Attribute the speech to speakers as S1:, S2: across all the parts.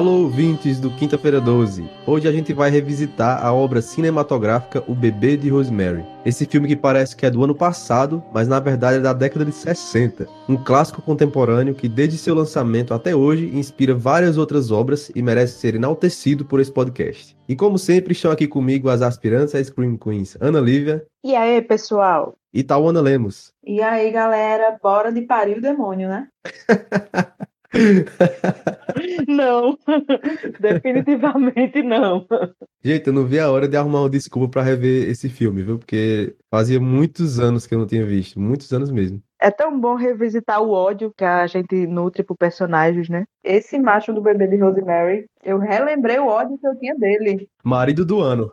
S1: Alô, ouvintes do Quinta-feira 12. Hoje a gente vai revisitar a obra cinematográfica O Bebê de Rosemary. Esse filme que parece que é do ano passado, mas na verdade é da década de 60. Um clássico contemporâneo que desde seu lançamento até hoje inspira várias outras obras e merece ser enaltecido por esse podcast. E como sempre, estão aqui comigo as aspirantes a Scream Queens, Ana Lívia.
S2: E aí, pessoal?
S1: E Tawana Lemos.
S3: E aí, galera, bora de parir o demônio, né?
S2: não, definitivamente não.
S1: Gente, eu não vi a hora de arrumar uma desculpa para rever esse filme, viu? Porque fazia muitos anos que eu não tinha visto, muitos anos mesmo.
S2: É tão bom revisitar o ódio que a gente nutre por personagens, né?
S3: Esse macho do bebê de Rosemary, eu relembrei o ódio que eu tinha dele.
S1: Marido do ano.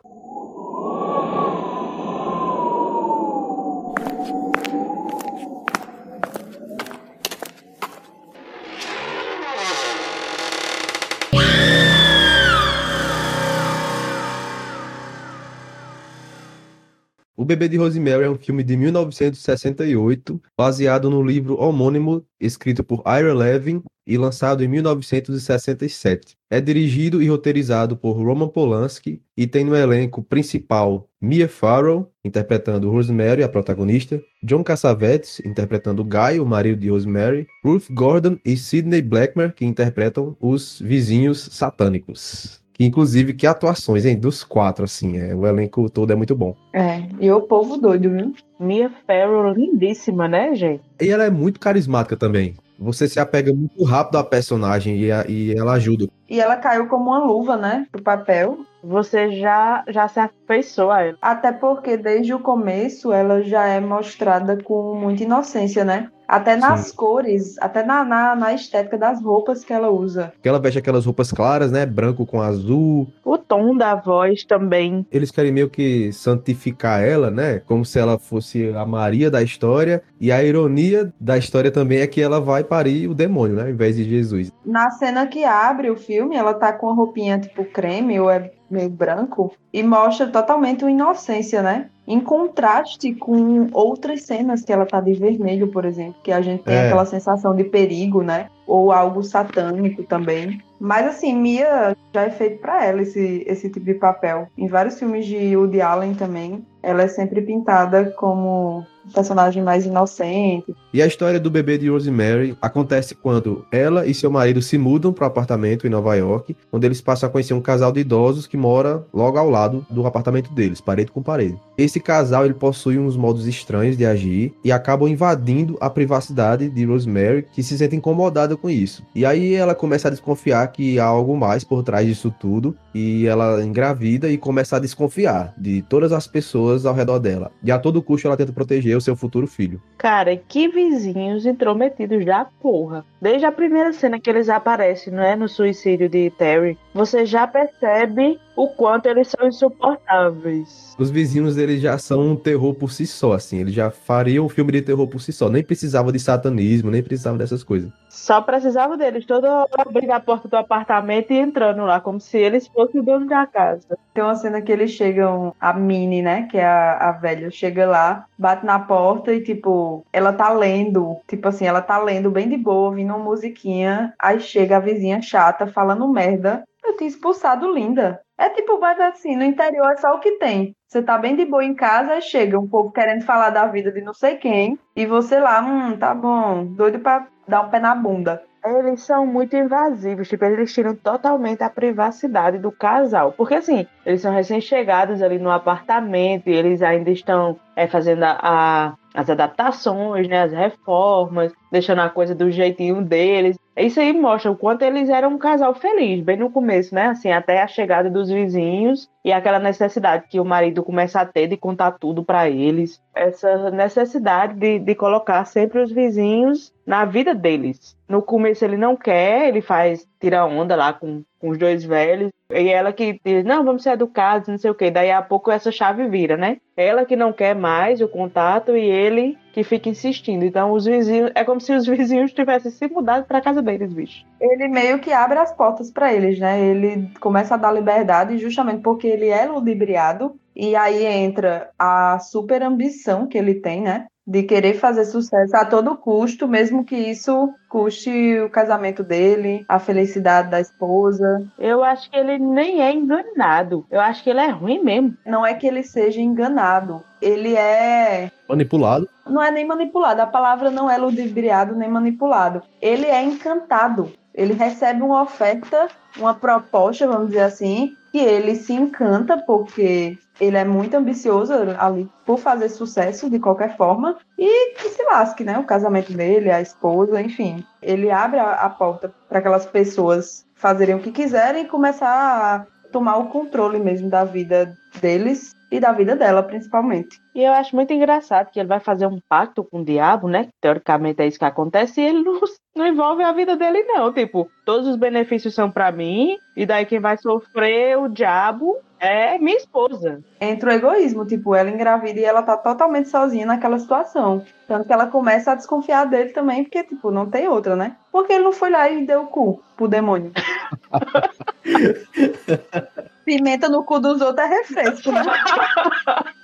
S1: Bebê de Rosemary é um filme de 1968, baseado no livro homônimo escrito por Ira Levin e lançado em 1967. É dirigido e roteirizado por Roman Polanski e tem no elenco principal Mia Farrow, interpretando Rosemary, a protagonista, John Cassavetes, interpretando Guy, o marido de Rosemary, Ruth Gordon e Sidney Blackmer, que interpretam os vizinhos satânicos. Inclusive, que atuações, hein? Dos quatro, assim. É, o elenco todo é muito bom.
S3: É, e o povo doido, viu?
S2: Mia Farrow, lindíssima, né, gente?
S1: E ela é muito carismática também. Você se apega muito rápido à personagem e, a, e ela ajuda.
S3: E ela caiu como uma luva, né? Pro papel.
S2: Você já, já se afeiçoou a ela.
S3: Até porque desde o começo ela já é mostrada com muita inocência, né? Até nas Sim. cores, até na, na, na, estética das roupas que ela usa.
S1: Que ela veste aquelas roupas claras, né? Branco com azul.
S2: O tom da voz também.
S1: Eles querem meio que santificar ela, né? Como se ela fosse a Maria da história. E a ironia da história também é que ela vai parir o demônio, né? Ao invés de Jesus.
S3: Na cena que abre o filme, ela tá com a roupinha tipo creme ou é meio branco e mostra totalmente uma inocência, né? Em contraste com outras cenas que ela tá de vermelho, por exemplo, que a gente tem é. aquela sensação de perigo, né? Ou algo satânico também. Mas assim, Mia já é feito para ela esse, esse tipo de papel. Em vários filmes de Woody Allen também, ela é sempre pintada como personagem mais inocente.
S1: E a história do bebê de Rosemary acontece quando ela e seu marido se mudam para o apartamento em Nova York, onde eles passam a conhecer um casal de idosos que mora logo ao lado do apartamento deles, parede com parede. Esse casal ele possui uns modos estranhos de agir e acabam invadindo a privacidade de Rosemary, que se sente incomodada com isso. E aí ela começa a desconfiar que há algo mais por trás disso tudo e ela engravida e começa a desconfiar de todas as pessoas ao redor dela. E a todo custo ela tenta proteger o seu futuro filho.
S2: Cara, que vizinhos intrometidos da porra. Desde a primeira cena que eles aparecem, não é? No suicídio de Terry, você já percebe o quanto eles são insuportáveis.
S1: Os vizinhos eles já são um terror por si só, assim. Eles já fariam um filme de terror por si só. Nem precisava de satanismo, nem precisava dessas coisas.
S2: Só precisava deles, todo abrir a porta do apartamento e entrando lá, como se eles fossem o dono da casa.
S3: Tem uma cena que eles chegam, a Minnie, né, que é a, a velha, chega lá, bate na porta e, tipo, ela tá lendo, tipo assim, ela tá lendo bem de boa, ouvindo uma musiquinha, aí chega a vizinha chata falando merda. Eu tinha expulsado Linda. É tipo, mas assim, no interior é só o que tem. Você tá bem de boa em casa, aí chega um povo querendo falar da vida de não sei quem, e você lá, hum, tá bom, doido pra dar um pé na bunda.
S2: Eles são muito invasivos, tipo, eles tiram totalmente a privacidade do casal. Porque assim, eles são recém-chegados ali no apartamento e eles ainda estão é, fazendo a, a, as adaptações, né, as reformas, deixando a coisa do jeitinho deles. Isso aí mostra o quanto eles eram um casal feliz, bem no começo, né? Assim, até a chegada dos vizinhos e aquela necessidade que o marido começa a ter de contar tudo para eles. Essa necessidade de, de colocar sempre os vizinhos na vida deles. No começo ele não quer, ele faz, tira onda lá com, com os dois velhos. E ela que diz, não, vamos ser educados, não sei o quê. Daí a pouco essa chave vira, né? Ela que não quer mais o contato e ele que fica insistindo. Então os vizinhos, é como se os vizinhos tivessem se mudado para casa deles, bicho.
S3: Ele meio que abre as portas para eles, né? Ele começa a dar liberdade justamente porque ele é ludibriado e aí entra a super ambição que ele tem, né? De querer fazer sucesso a todo custo, mesmo que isso custe o casamento dele, a felicidade da esposa.
S2: Eu acho que ele nem é enganado. Eu acho que ele é ruim mesmo.
S3: Não é que ele seja enganado. Ele é.
S1: Manipulado.
S3: Não é nem manipulado. A palavra não é ludibriado nem manipulado. Ele é encantado. Ele recebe uma oferta, uma proposta, vamos dizer assim, que ele se encanta porque ele é muito ambicioso ali por fazer sucesso de qualquer forma e que se lasque, né? O casamento dele, a esposa, enfim. Ele abre a, a porta para aquelas pessoas fazerem o que quiserem e começar a tomar o controle mesmo da vida deles e da vida dela, principalmente.
S2: E eu acho muito engraçado que ele vai fazer um pacto com o diabo, né? Teoricamente é isso que acontece, e ele não, não envolve a vida dele, não. Tipo, todos os benefícios são para mim, e daí quem vai sofrer o diabo é minha esposa.
S3: Entra o egoísmo, tipo, ela engravida e ela tá totalmente sozinha naquela situação. Tanto que ela começa a desconfiar dele também, porque, tipo, não tem outra, né? Porque ele não foi lá e deu o cu pro demônio. Pimenta no cu dos outros é refresco, né?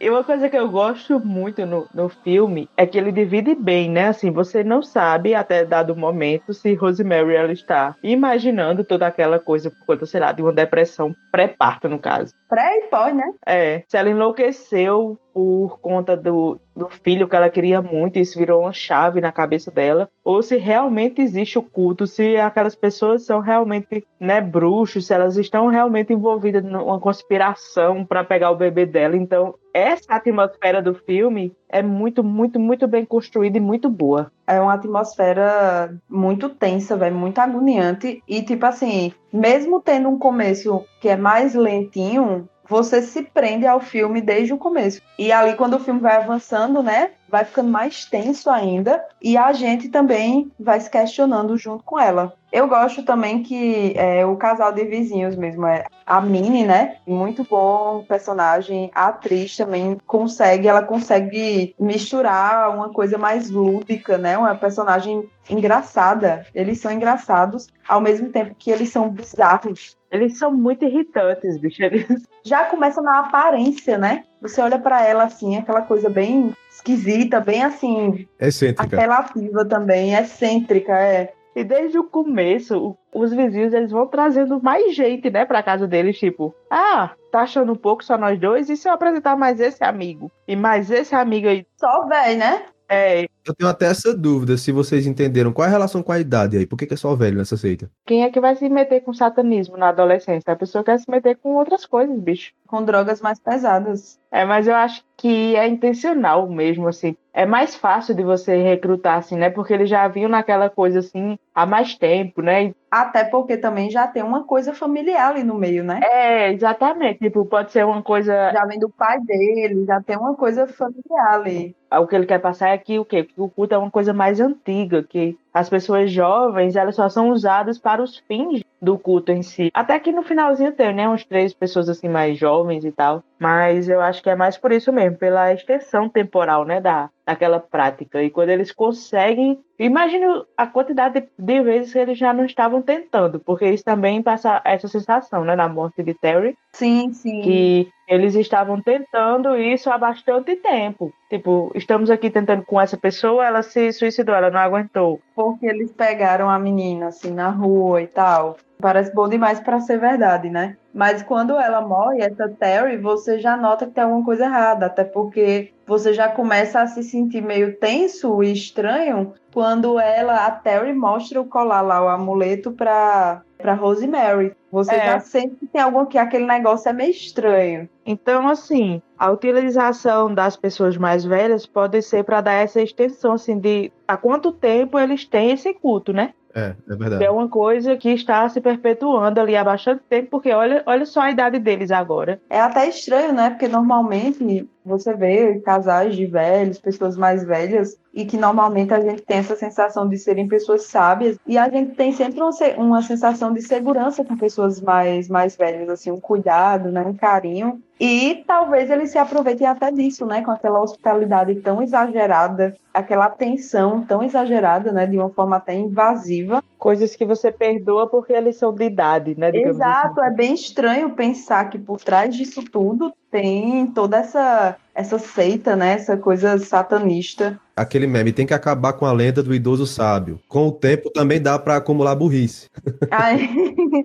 S2: E uma coisa que eu gosto muito no, no filme é que ele divide bem, né? Assim, você não sabe até dado momento se Rosemary ela está imaginando toda aquela coisa por conta, sei lá, de uma depressão pré-parto, no caso.
S3: Pré e pós, né?
S2: É, se ela enlouqueceu por conta do, do filho que ela queria muito, e isso virou uma chave na cabeça dela, ou se realmente existe o culto, se aquelas pessoas são realmente né, bruxos, se elas estão realmente envolvidas numa conspiração para pegar o bebê dela. Então, essa atmosfera do filme é muito, muito, muito bem construída e muito boa.
S3: É uma atmosfera muito tensa, velho, muito agoniante. E, tipo assim, mesmo tendo um começo que é mais lentinho, você se prende ao filme desde o começo. E ali, quando o filme vai avançando, né? Vai ficando mais tenso ainda. E a gente também vai se questionando junto com ela. Eu gosto também que é, o casal de vizinhos mesmo, é a Minnie, né? Muito bom personagem. A atriz também consegue, ela consegue misturar uma coisa mais lúdica, né? Uma personagem engraçada. Eles são engraçados ao mesmo tempo que eles são bizarros.
S2: Eles são muito irritantes, bicho. Eles...
S3: Já começa na aparência, né? Você olha para ela assim, aquela coisa bem esquisita, bem assim.
S1: Excêntrica.
S3: Apelativa também, excêntrica, é.
S2: E desde o começo, os vizinhos eles vão trazendo mais gente, né, pra casa deles, tipo, ah, tá achando um pouco só nós dois? E se eu apresentar mais esse amigo? E mais esse amigo aí?
S3: Só velho, né?
S2: É,
S1: Eu tenho até essa dúvida, se vocês entenderam. Qual é a relação com a idade aí? Por que, que é só velho nessa seita?
S2: quem é que vai se meter com satanismo na adolescência? A pessoa quer se meter com outras coisas, bicho.
S3: Com drogas mais pesadas.
S2: É, mas eu acho que é intencional mesmo, assim. É mais fácil de você recrutar, assim, né? Porque eles já vinham naquela coisa, assim, há mais tempo, né?
S3: Até porque também já tem uma coisa familiar ali no meio, né?
S2: É, exatamente. Tipo, pode ser uma coisa.
S3: Já vem do pai dele, já tem uma coisa familiar ali.
S2: O que ele quer passar é que o quê? Que o culto é uma coisa mais antiga, que as pessoas jovens, elas só são usadas para os fins do culto em si. Até que no finalzinho tem, né? Uns três pessoas assim mais jovens e tal. Mas eu acho que é mais por isso mesmo, pela extensão temporal, né? Da, daquela prática. E quando eles conseguem. Imagino a quantidade de, de vezes que eles já não estavam tentando, porque isso também passa essa sensação, né? Na morte de Terry,
S3: Sim, sim.
S2: que eles estavam tentando isso há bastante tempo. Tipo, estamos aqui tentando com essa pessoa, ela se suicidou, ela não aguentou.
S3: Porque eles pegaram a menina assim na rua e tal. Parece bom demais pra ser verdade, né? Mas quando ela morre, essa Terry, você já nota que tem alguma coisa errada, até porque você já começa a se sentir meio tenso e estranho quando ela, a Terry, mostra o colar lá, o amuleto pra, pra Rosemary. Você
S2: É.
S3: já sente que tem algum que aquele negócio é meio estranho.
S2: Então, assim, a utilização das pessoas mais velhas pode ser para dar essa extensão, assim, de há quanto tempo eles têm esse culto, né?
S1: É, é verdade.
S2: é uma coisa que está se perpetuando ali há bastante tempo, porque olha, olha só a idade deles agora.
S3: É até estranho, né? Porque normalmente Você vê casais de velhos, pessoas mais velhas, e que normalmente a gente tem essa sensação de serem pessoas sábias, e a gente tem sempre uma, sensação de segurança com pessoas mais, mais velhas, assim, um cuidado, né, um carinho. E talvez eles se aproveitem até disso, né, com aquela hospitalidade tão exagerada, aquela atenção tão exagerada, né, de uma forma até invasiva.
S2: Coisas que você perdoa porque eles são de idade, né?
S3: Exato, assim. é bem estranho pensar que por trás disso tudo tem toda essa essa seita, né, essa coisa satanista.
S1: Aquele meme tem que acabar com a lenda do idoso sábio. Com o tempo também dá para acumular burrice.
S3: Ai,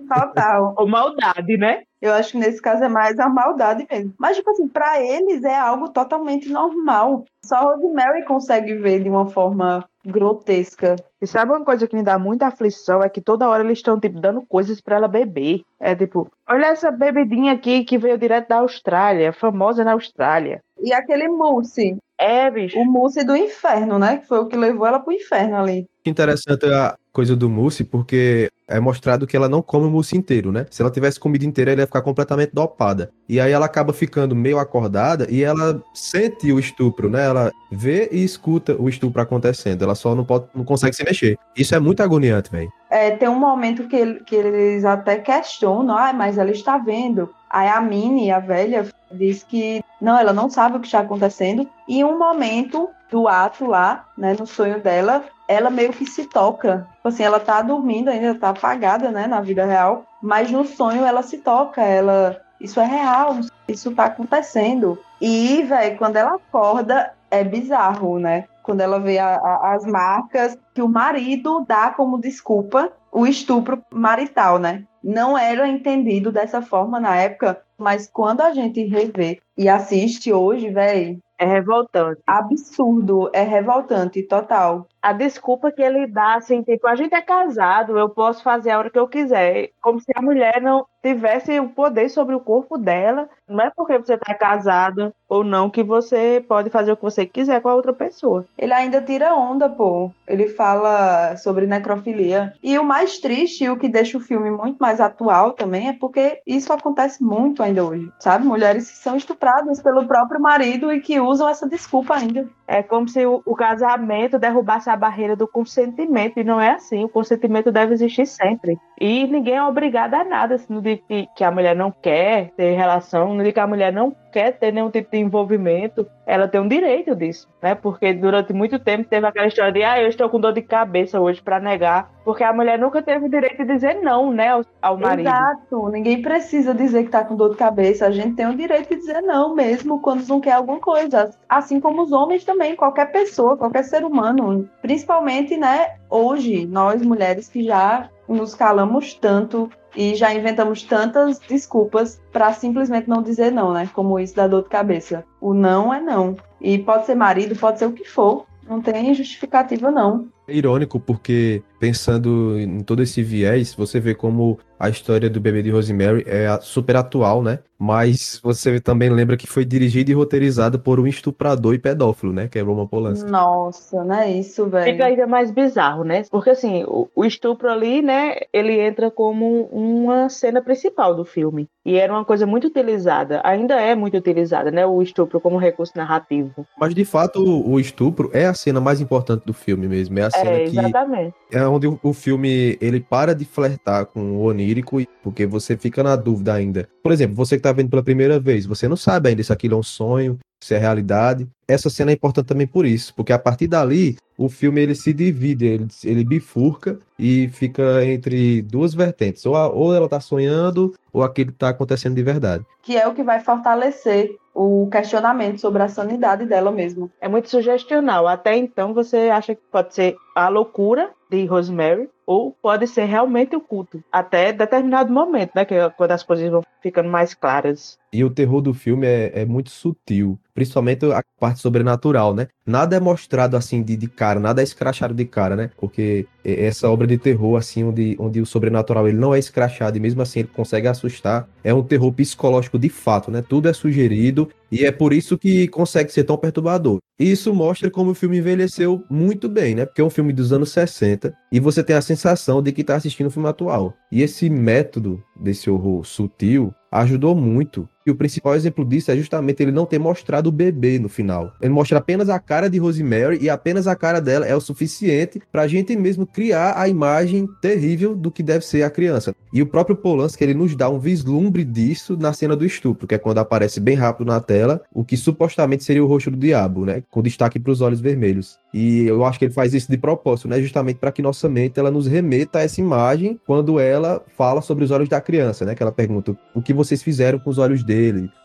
S3: total.
S2: Ou maldade, né?
S3: Eu acho que nesse caso é mais a maldade mesmo. Mas, tipo assim, pra eles é algo totalmente normal. Só Rosemary consegue ver de uma forma grotesca.
S2: E sabe uma coisa que me dá muita aflição? É que toda hora eles estão, tipo, dando coisas para ela beber. É tipo, olha essa bebidinha aqui que veio direto da Austrália, famosa na Austrália.
S3: E aquele mousse.
S2: É, bicho.
S3: O mousse do inferno, né? Que foi o que levou ela pro inferno ali.
S1: Interessante a coisa do mousse, porque é mostrado que ela não come o mousse inteiro, né? Se ela tivesse comido inteiro, ela ia ficar completamente dopada. E aí ela acaba ficando meio acordada e ela sente o estupro, né? Ela vê e escuta o estupro acontecendo. Ela só não, pode, não consegue se mexer. Isso é muito agoniante, velho.
S3: É, tem um momento que, que eles até questionam, ah, mas ela está vendo. Aí a Minnie, a velha, diz que não, ela não sabe o que está acontecendo. E um momento do ato lá, né, no sonho dela, ela meio que se toca. Tipo assim, ela tá dormindo ainda, tá apagada, né, na vida real, mas no sonho ela se toca, ela isso é real, isso tá acontecendo. E, velho, quando ela acorda, é bizarro, né? Quando ela vê a, a, as marcas que o marido dá como desculpa o estupro marital, né? Não era entendido dessa forma na época, mas quando a gente revê e assiste hoje, velho,
S2: é revoltante.
S3: Absurdo, é revoltante, total.
S2: A desculpa que ele dá, assim, tipo, a gente é casado, eu posso fazer a hora que eu quiser. Como se a mulher não tivesse o poder sobre o corpo dela. Não é porque você tá casado ou não que você pode fazer o que você quiser com a outra pessoa.
S3: Ele ainda tira onda, pô. Ele fala sobre necrofilia. E o mais triste, e o que deixa o filme muito mais atual também, é porque isso acontece muito ainda hoje, sabe? Mulheres que são estupradas pelo próprio marido e que usam essa desculpa ainda.
S2: É como se o, o, casamento derrubasse a barreira do consentimento, e não é assim. O consentimento deve existir sempre. E ninguém é obrigado a nada, assim, não diz que, que a mulher não quer ter relação, não diz que a mulher não quer ter nenhum tipo de envolvimento, ela tem um direito disso, né? Porque durante muito tempo teve aquela história de, ah, eu estou com dor de cabeça hoje para negar, porque a mulher nunca teve o direito de dizer não, né, ao, ao marido.
S3: Exato, ninguém precisa dizer que tá com dor de cabeça, a gente tem o direito de dizer não mesmo quando não quer alguma coisa, assim como os homens também, qualquer pessoa, qualquer ser humano, principalmente, né, hoje, nós mulheres que já nos calamos tanto e já inventamos tantas desculpas para simplesmente não dizer não, né? Como isso da dor de cabeça. O não é não. E pode ser marido, pode ser o que for. Não tem justificativa, não.
S1: É irônico porque, pensando em todo esse viés, você vê como a história do bebê de Rosemary é super atual, né? Mas você também lembra que foi dirigida e roteirizada por um estuprador e pedófilo, né? Que é Roman Polanski.
S3: Nossa, não é isso, velho.
S2: Fica ainda mais bizarro, né? Porque assim, o, o, estupro ali, né? Ele entra como uma cena principal do filme. E era uma coisa muito utilizada, ainda é muito utilizada, né? O estupro como recurso narrativo.
S1: Mas de fato, o estupro é a cena mais importante do filme mesmo. É a cena
S2: é, exatamente.
S1: que. É onde o, o filme ele para de flertar com o onírico, porque você fica na dúvida ainda. Por exemplo, você que tá vendo pela primeira vez, você não sabe ainda se aquilo é um sonho, se é realidade. Essa cena é importante também por isso, porque a partir dali o filme ele se divide, ele, ele bifurca e fica entre duas vertentes. Ou, a, ou ela está sonhando, ou aquilo está acontecendo de verdade.
S3: Que é o que vai fortalecer o questionamento sobre a sanidade dela mesmo.
S2: É muito sugestional. Até então você acha que pode ser a loucura de Rosemary, ou pode ser realmente o culto, até determinado momento, né? Que é quando as coisas vão ficando mais claras.
S1: E o terror do filme é, é muito sutil, principalmente a parte sobrenatural, né? Nada é mostrado assim de, de cara, nada é escrachado de cara, né? Porque essa obra de terror, assim, onde, onde o sobrenatural ele não é escrachado e mesmo assim ele consegue assustar, é um terror psicológico de fato, né? Tudo é sugerido e é por isso que consegue ser tão perturbador. E isso mostra como o filme envelheceu muito bem, né? Porque é um filme dos anos 60 e você tem a sensação de que está assistindo um filme atual. E esse método desse horror sutil ajudou muito. O principal exemplo disso é justamente ele não ter mostrado o bebê no final. Ele mostra apenas a cara de Rosemary e apenas a cara dela é o suficiente pra gente mesmo criar a imagem terrível do que deve ser a criança. E o próprio Polanski, ele nos dá um vislumbre disso na cena do estupro, que é quando aparece bem rápido na tela o que supostamente seria o rosto do diabo, né? Com destaque para os olhos vermelhos. E eu acho que ele faz isso de propósito, né? Justamente para que nossa mente ela nos remeta a essa imagem quando ela fala sobre os olhos da criança, né? Que ela pergunta o que vocês fizeram com os olhos dele.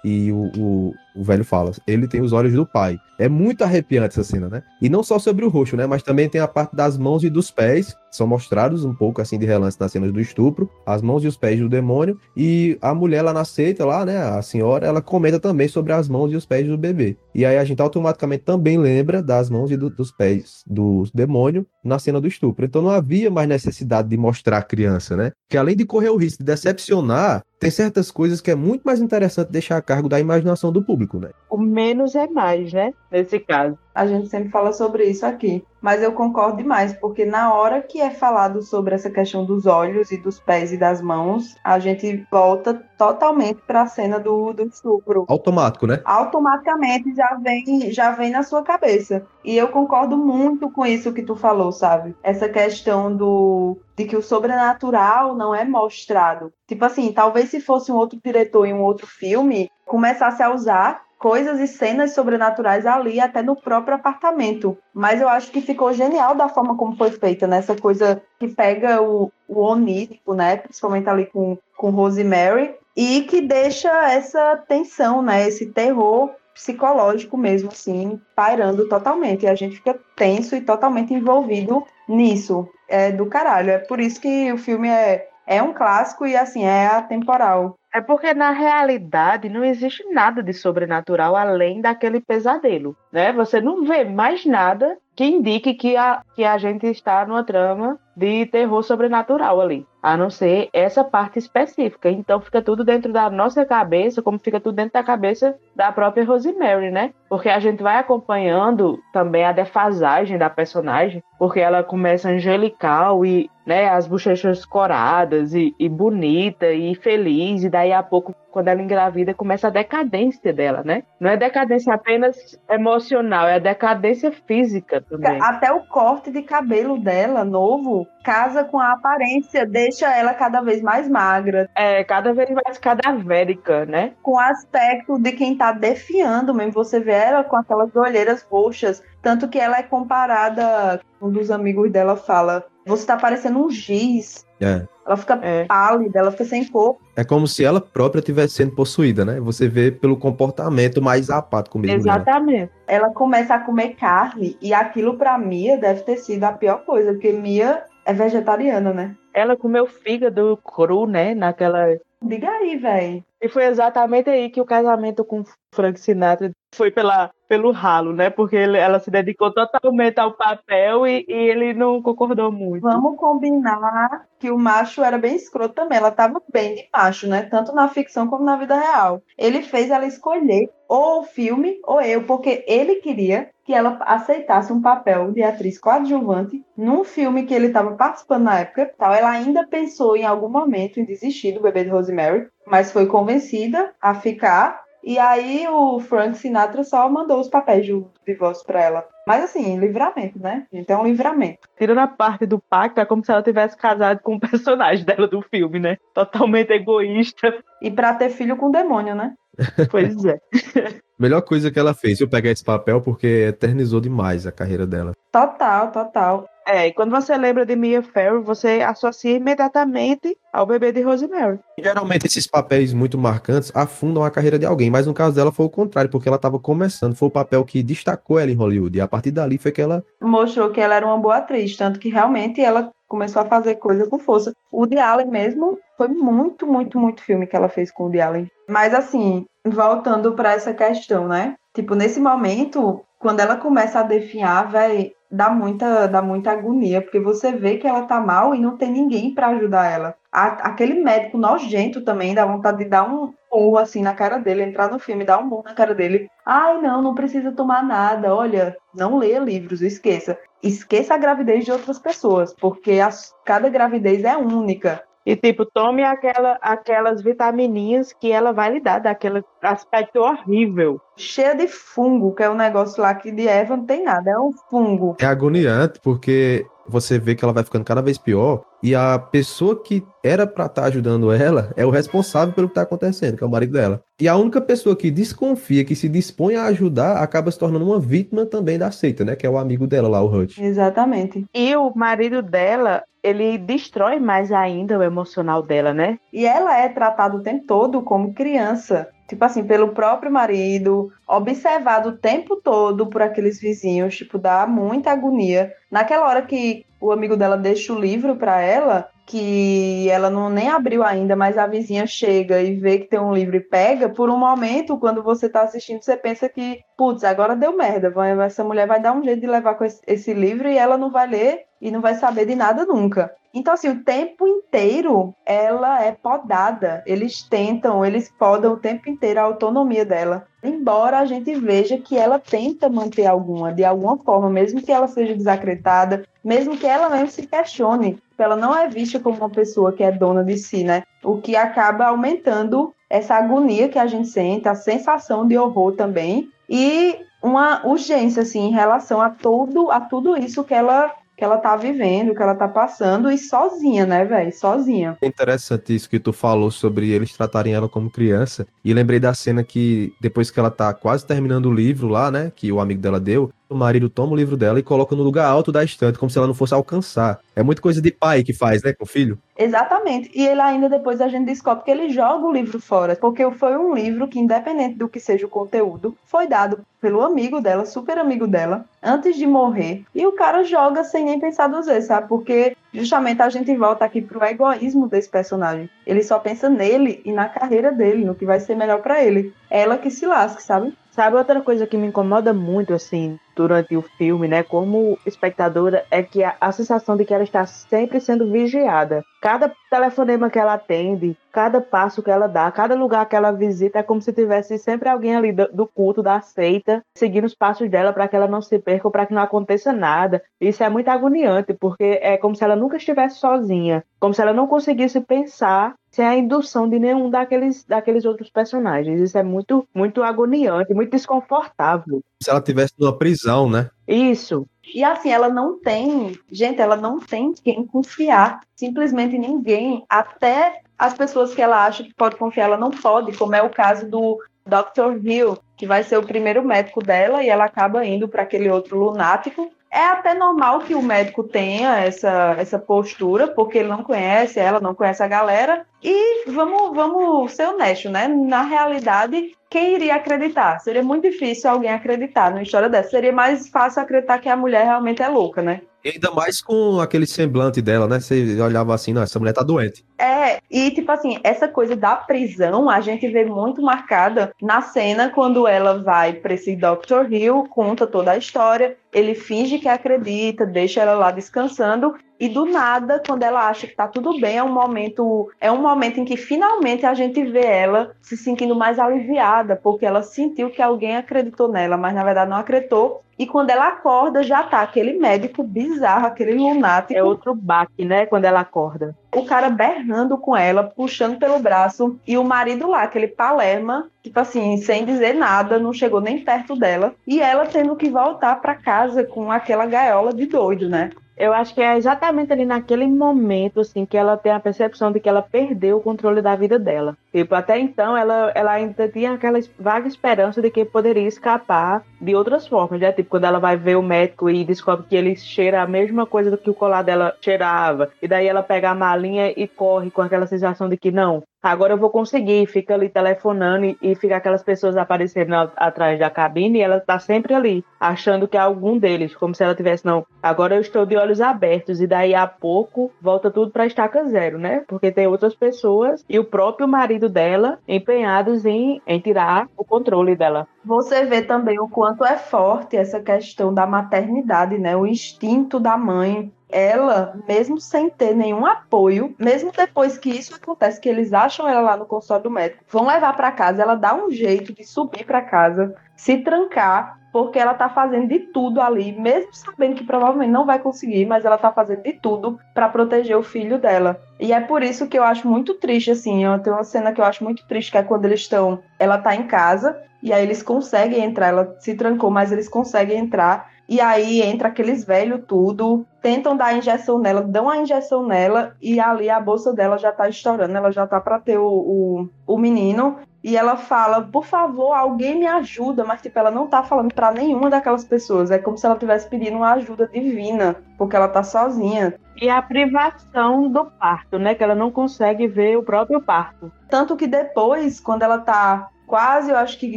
S1: E o, o, o velho fala, ele tem os olhos do pai. É muito arrepiante essa cena, né? E não só sobre o rosto, né? Mas também tem a parte das mãos e dos pés, são mostrados um pouco assim de relance nas cenas do estupro, as mãos e os pés do demônio. E a mulher lá na seita, lá, né? A senhora, ela comenta também sobre as mãos e os pés do bebê. E aí a gente automaticamente também lembra das mãos e do, dos pés do demônio na cena do estupro. Então não havia mais necessidade de mostrar a criança, né? Que além de correr o risco de decepcionar, tem certas coisas que é muito mais interessante deixar a cargo da imaginação do público, né?
S2: O menos é mais, né? Nesse caso.
S3: A gente sempre fala sobre isso aqui. Mas eu concordo demais, porque na hora que é falado sobre essa questão dos olhos e dos pés e das mãos, a gente volta totalmente para a cena do, do estupro.
S1: Automático, né?
S3: Automaticamente já vem, já vem na sua cabeça. E eu concordo muito com isso que tu falou, sabe? Essa questão do de que o sobrenatural não é mostrado. Tipo assim, talvez se fosse um outro diretor em um outro filme, começasse a usar coisas e cenas sobrenaturais ali, até no próprio apartamento. Mas eu acho que ficou genial da forma como foi feita, né? Essa coisa que pega o, o onírico, né? Principalmente ali com, com Rosemary, e que deixa essa tensão, né? Esse terror psicológico mesmo, assim, pairando totalmente. E a gente fica tenso e totalmente envolvido nisso. É do caralho. É por isso que o filme é, é um clássico e, assim, é atemporal.
S2: É porque na realidade não existe nada de sobrenatural além daquele pesadelo, né? Você não vê mais nada que indique que a, que a gente está numa trama de terror sobrenatural ali, a não ser essa parte específica. Então fica tudo dentro da nossa cabeça, como fica tudo dentro da cabeça da própria Rosemary, né? Porque a gente vai acompanhando também a defasagem da personagem, porque ela começa angelical e, né, as bochechas coradas e, e bonita e feliz, e daí a pouco quando ela engravida, começa a decadência dela, né? Não é decadência apenas emocional, é decadência física também.
S3: Até o corte de cabelo dela, novo, casa com a aparência, deixa ela cada vez mais magra.
S2: É, cada vez mais cadavérica, né?
S3: Com aspecto de quem tá defiando mesmo. Você vê ela com aquelas olheiras roxas. Tanto que ela é comparada, um dos amigos dela fala, você tá parecendo um giz.
S1: É.
S3: Ela fica é. pálida, ela fica sem cor.
S1: É como se ela própria estivesse sendo possuída, né? Você vê pelo comportamento mais apático mesmo.
S2: Exatamente.
S3: Dela. Ela começa a comer carne e aquilo para Mia deve ter sido a pior coisa, porque Mia é vegetariana, né?
S2: Ela comeu fígado cru, né? Naquela.
S3: Diga aí, velho.
S2: E foi exatamente aí que o casamento com Frank Sinatra foi pela, pelo ralo, né? Porque ele, ela se dedicou totalmente ao papel e, e, ele não concordou muito.
S3: Vamos combinar que o macho era bem escroto também. Ela tava bem de macho, né? Tanto na ficção como na vida real. Ele fez ela escolher ou o filme ou eu, porque ele queria que ela aceitasse um papel de atriz coadjuvante num filme que ele estava participando na época. Tal, ela ainda pensou em algum momento em desistir do bebê de Rosemary, mas foi convencida a ficar e aí o Frank Sinatra só mandou os papéis de divórcio para ela. Mas assim, livramento, né? Então é um livramento.
S2: Tirando a parte do pacto, é como se ela tivesse casado com o personagem dela do filme, né? Totalmente egoísta.
S3: E para ter filho com o demônio, né?
S2: Pois é.
S1: Melhor coisa que ela fez, eu pegar esse papel porque eternizou demais a carreira dela.
S3: Total, total.
S2: É, e quando você lembra de Mia Farrow, você associa imediatamente ao bebê de Rosemary.
S1: Geralmente esses papéis muito marcantes afundam a carreira de alguém, mas no caso dela foi o contrário, porque ela estava começando, foi o papel que destacou ela em Hollywood, e a partir dali foi que ela...
S3: Mostrou que ela era uma boa atriz, tanto que realmente ela começou a fazer coisa com força. O de Allen mesmo foi muito, muito, muito filme que ela fez com o de Allen. Mas assim, voltando para essa questão, né? Tipo, nesse momento, quando ela começa a definhar, velho, dá muita, dá muita agonia, porque você vê que ela tá mal e não tem ninguém para ajudar ela. A, aquele médico nojento também dá vontade de dar um porro assim na cara dele, entrar no filme, dar um burro na cara dele. Ai, não, não precisa tomar nada. Olha, não leia livros, esqueça. Esqueça a gravidez de outras pessoas, porque cada gravidez é única.
S2: E tipo, tome aquela, aquelas vitamininhas que ela vai lhe dar daquele aspecto horrível.
S3: Cheia de fungo, que é um negócio lá que de Eva não tem nada, é um fungo.
S1: É agoniante, porque você vê que ela vai ficando cada vez pior e a pessoa que era para estar tá ajudando ela é o responsável pelo que está acontecendo, que é o marido dela. E a única pessoa que desconfia, que se dispõe a ajudar, acaba se tornando uma vítima também da seita, né? Que é o amigo dela lá, o Hutch.
S3: Exatamente.
S2: E o marido dela, ele destrói mais ainda o emocional dela, né?
S3: E ela é tratada o tempo todo como criança tipo assim, pelo próprio marido, observado o tempo todo por aqueles vizinhos, tipo, dá muita agonia. Naquela hora que o amigo dela deixa o livro para ela, que ela não nem abriu ainda, mas a vizinha chega e vê que tem um livro e pega, por um momento, quando você tá assistindo, você pensa que, putz, agora deu merda, essa mulher vai dar um jeito de levar com esse livro e ela não vai ler e não vai saber de nada nunca. Então, assim, o tempo inteiro ela é podada. Eles tentam, eles podam o tempo inteiro a autonomia dela. Embora a gente veja que ela tenta manter alguma, de alguma forma, mesmo que ela seja desacreditada, mesmo que ela mesmo se questione, ela não é vista como uma pessoa que é dona de si, né? O que acaba aumentando essa agonia que a gente sente, a sensação de horror também, e uma urgência, assim, em relação a tudo, a tudo isso que ela que ela tá vivendo, que ela tá passando, e sozinha, né, velho? Sozinha.
S1: É interessante isso que tu falou sobre eles tratarem ela como criança. E lembrei da cena que, depois que ela tá quase terminando o livro lá, né? Que o amigo dela deu, o marido toma o livro dela e coloca no lugar alto da estante, como se ela não fosse alcançar. É muito coisa de pai que faz, né, com o filho?
S3: Exatamente. E ele ainda depois a gente descobre que ele joga o livro fora, porque foi um livro que, independente do que seja o conteúdo, foi dado pelo amigo dela, super amigo dela, antes de morrer. E o cara joga sem nem pensar duas vezes, sabe? Porque justamente a gente volta aqui pro egoísmo desse personagem. Ele só pensa nele e na carreira dele, no que vai ser melhor para ele. Ela que se lasque, sabe?
S2: Sabe outra coisa que me incomoda muito, assim, durante o filme, né, como espectadora, é que a, a, sensação de que ela está sempre sendo vigiada. Cada telefonema que ela atende, cada passo que ela dá, cada lugar que ela visita, é como se tivesse sempre alguém ali do, do culto, da seita, seguindo os passos dela para que ela não se perca, para que não aconteça nada. Isso é muito agoniante, porque é como se ela nunca estivesse sozinha, como se ela não conseguisse pensar sem a indução de nenhum daqueles, daqueles outros personagens. Isso é muito, muito agoniante, muito desconfortável.
S1: Se ela tivesse numa prisão, né?
S2: Isso.
S3: E assim, ela não tem, gente, ela não tem quem confiar. Simplesmente ninguém, até as pessoas que ela acha que pode confiar, ela não pode, como é o caso do Dr. Hill, que vai ser o primeiro médico dela e ela acaba indo para aquele outro lunático é até normal que o médico tenha essa, essa postura, porque ele não conhece ela, não conhece a galera. E vamos, vamos ser honestos, né? Na realidade, quem iria acreditar? Seria muito difícil alguém acreditar numa história dessa. Seria mais fácil acreditar que a mulher realmente é louca, né?
S1: E ainda mais com aquele semblante dela, né? Você olhava assim, não, essa mulher tá doente.
S3: É, e tipo assim, essa coisa da prisão a gente vê muito marcada na cena quando ela vai para esse Dr. Hill, conta toda a história, ele finge que acredita, deixa ela lá descansando e do nada, quando ela acha que tá tudo bem, é um momento, é um momento em que finalmente a gente vê ela se sentindo mais aliviada, porque ela sentiu que alguém acreditou nela, mas na verdade não acreditou. E quando ela acorda, já tá aquele médico bizarro, aquele lunático.
S2: É outro baque, né? Quando ela acorda.
S3: O cara berrando com ela, puxando pelo braço, e o marido lá, aquele Palerma, tipo assim, sem dizer nada, não chegou nem perto dela. E ela tendo que voltar para casa com aquela gaiola de doido, né?
S2: Eu acho que é exatamente ali naquele momento, assim, que ela tem a percepção de que ela perdeu o controle da vida dela. Tipo, até então ela, ela ainda tinha aquela vaga esperança de que poderia escapar de outras formas, né? Tipo, quando ela vai ver o médico e descobre que ele cheira a mesma coisa do que o colar dela cheirava. E daí ela pega a malinha e corre com aquela sensação de que não, agora eu vou conseguir. Fica ali telefonando e, e fica aquelas pessoas aparecendo atrás da cabine e ela tá sempre ali, achando que é algum deles, como se ela tivesse, não, agora eu estou de olhos abertos. E daí a pouco volta tudo pra estaca zero, né? Porque tem outras pessoas e o próprio marido dela empenhados em, em tirar o controle dela.
S3: Você vê também o quanto é forte essa questão da maternidade, né? O instinto da mãe ela, mesmo sem ter nenhum apoio, mesmo depois que isso acontece, que eles acham ela lá no consultório do médico, vão levar para casa, ela dá um jeito de subir para casa, se trancar porque ela tá fazendo de tudo ali, mesmo sabendo que provavelmente não vai conseguir, mas ela tá fazendo de tudo para proteger o filho dela. E é por isso que eu acho muito triste, assim, tem uma cena que eu acho muito triste, que é quando eles estão, ela tá em casa, e aí eles conseguem entrar, ela se trancou, mas eles conseguem entrar, e aí entra aqueles velhos tudo, tentam dar a injeção nela, dão a injeção nela, e ali a bolsa dela já tá estourando, ela já tá para ter o, o, o menino, e ela fala, por favor, alguém me ajuda, mas tipo, ela não tá falando para nenhuma daquelas pessoas. É como se ela tivesse pedindo uma ajuda divina, porque ela tá sozinha.
S2: E a privação do parto, né? Que ela não consegue ver o próprio parto.
S3: Tanto que depois, quando ela tá quase, eu acho que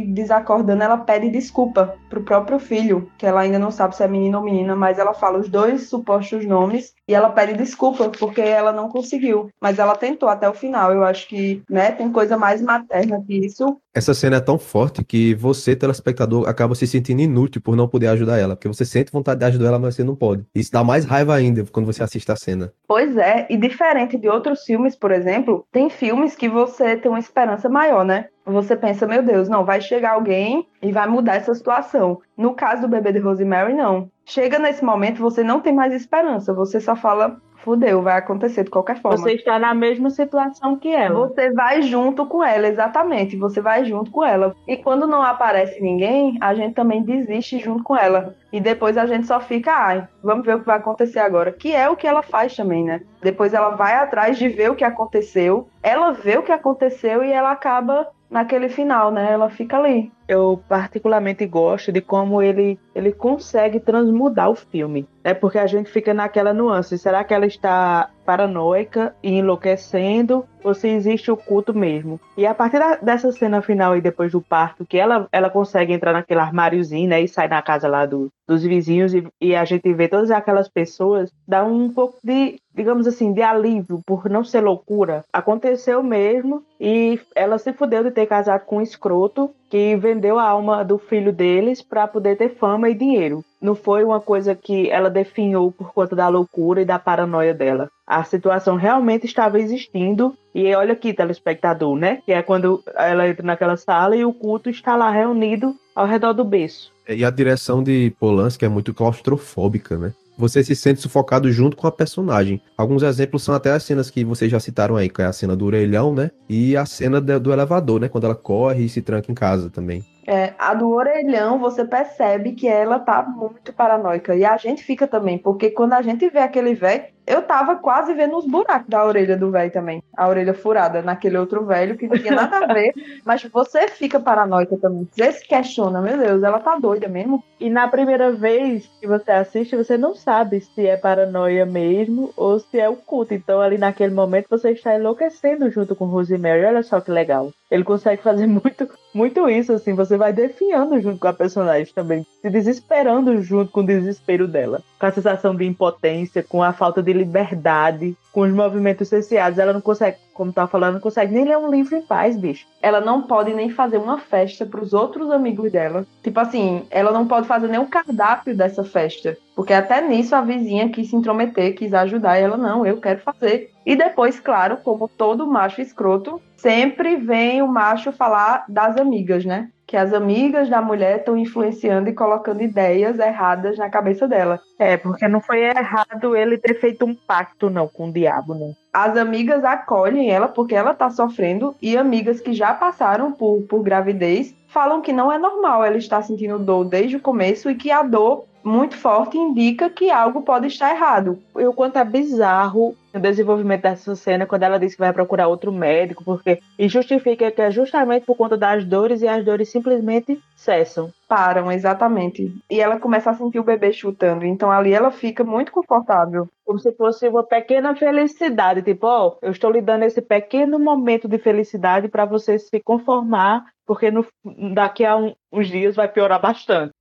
S3: desacordando, ela pede desculpa pro próprio filho, que ela ainda não sabe se é menino ou menina, mas ela fala os dois supostos nomes e ela pede desculpa porque ela não conseguiu, mas ela tentou até o final. Eu acho que, né, tem coisa mais materna que isso.
S1: Essa cena é tão forte que você, telespectador, acaba se sentindo inútil por não poder ajudar ela, porque você sente vontade de ajudar ela, mas você não pode. Isso dá mais raiva ainda quando você assiste a cena.
S3: Pois é, e diferente de outros filmes, por exemplo, tem filmes que você tem uma esperança maior, né? Você pensa, meu Deus, não, vai chegar alguém e vai mudar essa situação. No caso do bebê de Rosemary, não. Chega nesse momento, você não tem mais esperança, você só fala, fudeu, vai acontecer de qualquer forma.
S2: Você está na mesma situação que ela.
S3: Você vai junto com ela, exatamente. Você vai junto com ela. E quando não aparece ninguém, a gente também desiste junto com ela. E depois a gente só fica, ai, vamos ver o que vai acontecer agora. Que é o que ela faz também, né? Depois ela vai atrás de ver o que aconteceu. Ela vê o que aconteceu e ela acaba naquele final, né? Ela fica ali.
S2: Eu particularmente gosto de como ele, ele consegue transmudar o filme. É porque a gente fica naquela nuance. Será que ela está paranoica e enlouquecendo? Ou se existe o culto mesmo? E a partir da, dessa cena final e depois do parto, que ela, ela consegue entrar naquele armáriozinho, né? E sai na casa lá do, dos vizinhos e, e a gente vê todas aquelas pessoas, dá um pouco de, digamos assim, de alívio por não ser loucura. Aconteceu mesmo e ela se fudeu de ter casado com um escroto que vendeu a alma do filho deles para poder ter fama e dinheiro. Não foi uma coisa que ela definhou por conta da loucura e da paranoia dela. A situação realmente estava existindo. E olha aqui, telespectador, né? Que é quando ela entra naquela sala e o culto está lá reunido ao redor do berço.
S1: E a direção de Polanski é muito claustrofóbica, né? Você se sente sufocado junto com a personagem. Alguns exemplos são até as cenas que vocês já citaram aí, que é a cena do orelhão, né? E a cena do elevador, né? Quando ela corre e se tranca em casa também.
S3: É, a do orelhão, você percebe que ela tá muito paranoica. E a gente fica também, porque quando a gente vê aquele velho, eu tava quase vendo os buracos da orelha do velho também. A orelha furada naquele outro velho que não tinha nada a ver. mas você fica paranoica também. Você se questiona, meu Deus, ela tá doida mesmo.
S2: E na primeira vez que você assiste, você não sabe se é paranoia mesmo ou se é o culto. Então, ali naquele momento, você está enlouquecendo junto com Rosemary. Olha só que legal. Ele consegue fazer muito, muito isso, assim. Você vai definhando junto com a personagem também. Se desesperando junto com o desespero dela. Com a sensação de impotência, com a falta de liberdade, com os movimentos cesseados. Ela não consegue, como tá falando, não consegue nem ler um livro em paz, bicho.
S3: Ela não pode nem fazer uma festa para os outros amigos dela. Tipo assim, ela não pode fazer nem o cardápio dessa festa. Porque até nisso a vizinha quis se intrometer, quis ajudar. E ela, não, eu quero fazer. E depois, claro, como todo macho escroto, sempre vem o macho falar das amigas, né? Que as amigas da mulher estão influenciando e colocando ideias erradas na cabeça dela.
S2: É, porque não foi errado ele ter feito um pacto, não, com o diabo, não.
S3: As amigas acolhem ela porque ela tá sofrendo e amigas que já passaram por, por gravidez falam que não é normal ela estar sentindo dor desde o começo e que a dor muito forte indica que algo pode estar errado.
S2: E o quanto é bizarro o desenvolvimento dessa cena quando ela diz que vai procurar outro médico, porque e justifica que é justamente por conta das dores e as dores simplesmente cessam.
S3: Param, exatamente. E ela começa a sentir o bebê chutando, então ali ela fica muito confortável.
S2: Como se fosse uma pequena felicidade, tipo, ó, oh, eu estou lhe dando esse pequeno momento de felicidade para você se conformar, porque no, daqui a um, uns dias vai piorar bastante.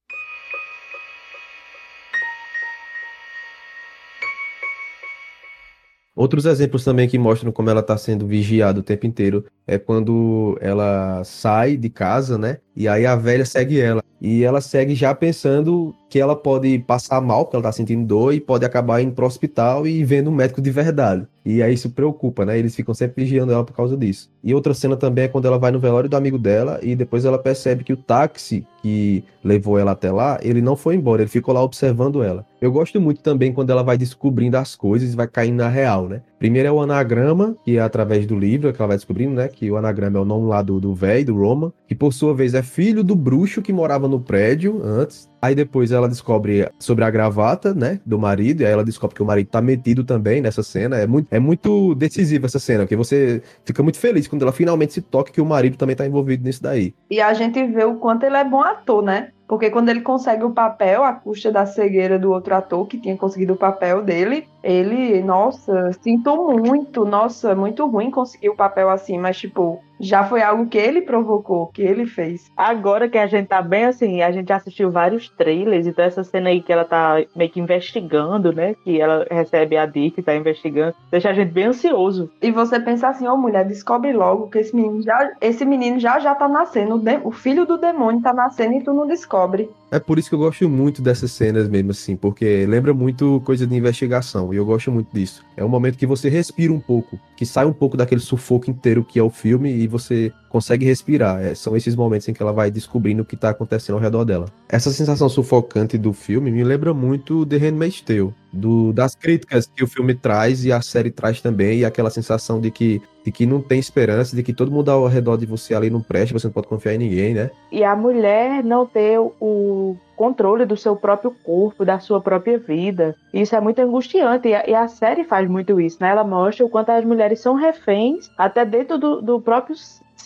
S1: Outros exemplos também que mostram como ela está sendo vigiada o tempo inteiro é quando ela sai de casa, né? E aí a velha segue ela. E ela segue já pensando que ela pode passar mal, porque ela tá sentindo dor, e pode acabar indo pro hospital e vendo um médico de verdade. E aí isso preocupa, né? Eles ficam sempre vigiando ela por causa disso. E outra cena também é quando ela vai no velório do amigo dela e depois ela percebe que o táxi que levou ela até lá, ele não foi embora, ele ficou lá observando ela. Eu gosto muito também quando ela vai descobrindo as coisas e vai caindo na real, né? Primeiro é o anagrama, que é através do livro que ela vai descobrindo, né? Que o anagrama é o nome lá do velho, do Roma, que por sua vez é filho do bruxo que morava no prédio antes. Aí depois ela descobre sobre a gravata, né, do marido, e aí ela descobre que o marido tá metido também nessa cena. É muito, é muito decisiva essa cena, porque você fica muito feliz quando ela finalmente se toca que o marido também tá envolvido nisso daí.
S3: E a gente vê o quanto ele é bom ator, né? Porque quando ele consegue o papel, a custa da cegueira do outro ator que tinha conseguido o papel dele, ele, nossa, sinto muito, nossa, muito ruim conseguir o papel assim, mas tipo, já foi algo que ele provocou, que ele fez.
S2: Agora que a gente tá bem assim, a gente assistiu vários trailers, então essa cena aí que ela tá meio que investigando, né? Que ela recebe a dica e tá investigando, deixa a gente bem ansioso.
S3: E você pensa assim, ô oh, mulher, descobre logo que esse menino já, esse menino já já tá nascendo, o filho do demônio tá nascendo e tu não descobre.
S1: É por isso que eu gosto muito dessas cenas mesmo, assim, porque lembra muito coisa de investigação, e eu gosto muito disso. É um momento que você respira um pouco, que sai um pouco daquele sufoco inteiro que é o filme, e você consegue respirar. É, são esses momentos em que ela vai descobrindo o que tá acontecendo ao redor dela. Essa sensação sufocante do filme me lembra muito The Handmaid's Tale, do, das críticas que o filme traz e a série traz também, e aquela sensação de que, de que não tem esperança, de que todo mundo ao redor de você ali não presta, você não pode confiar em ninguém, né?
S2: E a mulher não ter o controle do seu próprio corpo, da sua própria vida. Isso é muito angustiante e a, e a, série faz muito isso, né? Ela mostra o quanto as mulheres são reféns até dentro do, do próprio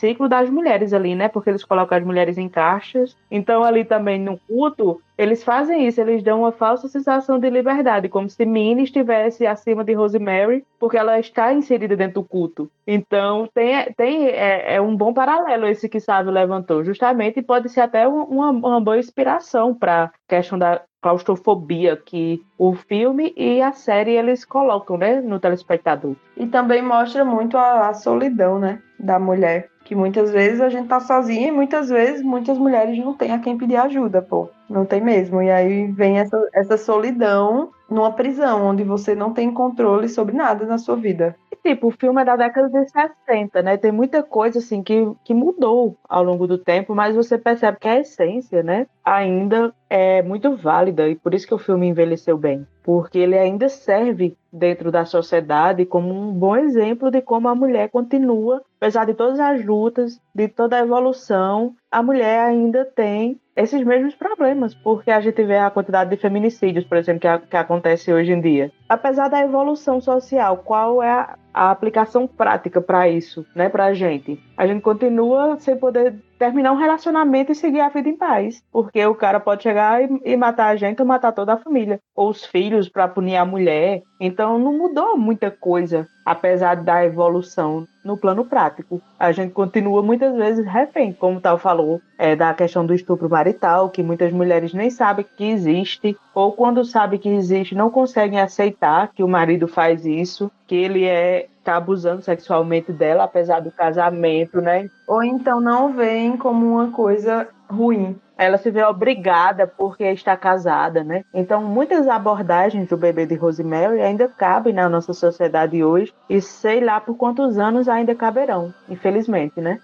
S2: ciclo das mulheres ali, né? Porque eles colocam as mulheres em caixas. Então, ali também no culto, eles fazem isso, eles dão uma falsa sensação de liberdade, como se Minnie estivesse acima de Rosemary, porque ela está inserida dentro do culto. Então, tem, tem é, é um bom paralelo esse que Sávio levantou, justamente, e pode ser até uma, uma boa inspiração para a questão da claustrofobia que o filme e a série eles colocam, né, no telespectador.
S3: E também mostra muito a, a solidão, né, da mulher que muitas vezes a gente tá sozinha e muitas vezes muitas mulheres não têm a quem pedir ajuda, pô. Não tem mesmo. E aí vem essa, essa solidão numa prisão, onde você não tem controle sobre nada na sua vida.
S2: Tipo, o filme é da década de 60, né? Tem muita coisa, assim, que, que mudou ao longo do tempo, mas você percebe que a essência, né, ainda é muito válida e por isso que o filme envelheceu bem. Porque ele ainda serve dentro da sociedade como um bom exemplo de como a mulher continua, apesar de todas as lutas, de toda a evolução, a mulher ainda tem esses mesmos problemas, porque a gente vê a quantidade de feminicídios, por exemplo, que, que acontece hoje em dia. Apesar da evolução social, qual é a, a aplicação prática para isso, né, para a gente? A gente continua sem poder terminar um relacionamento e seguir a vida em paz, porque o cara pode chegar e, e matar a gente ou matar toda a família, ou os filhos para punir a mulher. Então não mudou muita coisa, apesar da evolução no plano prático. A gente continua muitas vezes refém, como Tal falou, é, da questão do estupro marital, que muitas mulheres nem sabem que existe, ou quando sabem que existe, não conseguem aceitar que o marido faz isso, que ele é tá abusando sexualmente dela, apesar do casamento, né?
S3: Ou então não veem como uma coisa ruim.
S2: Ela se vê obrigada porque está casada, né? Então, muitas abordagens do bebê de Rosemary ainda cabem na nossa sociedade hoje e sei lá por quantos anos ainda caberão, infelizmente, né?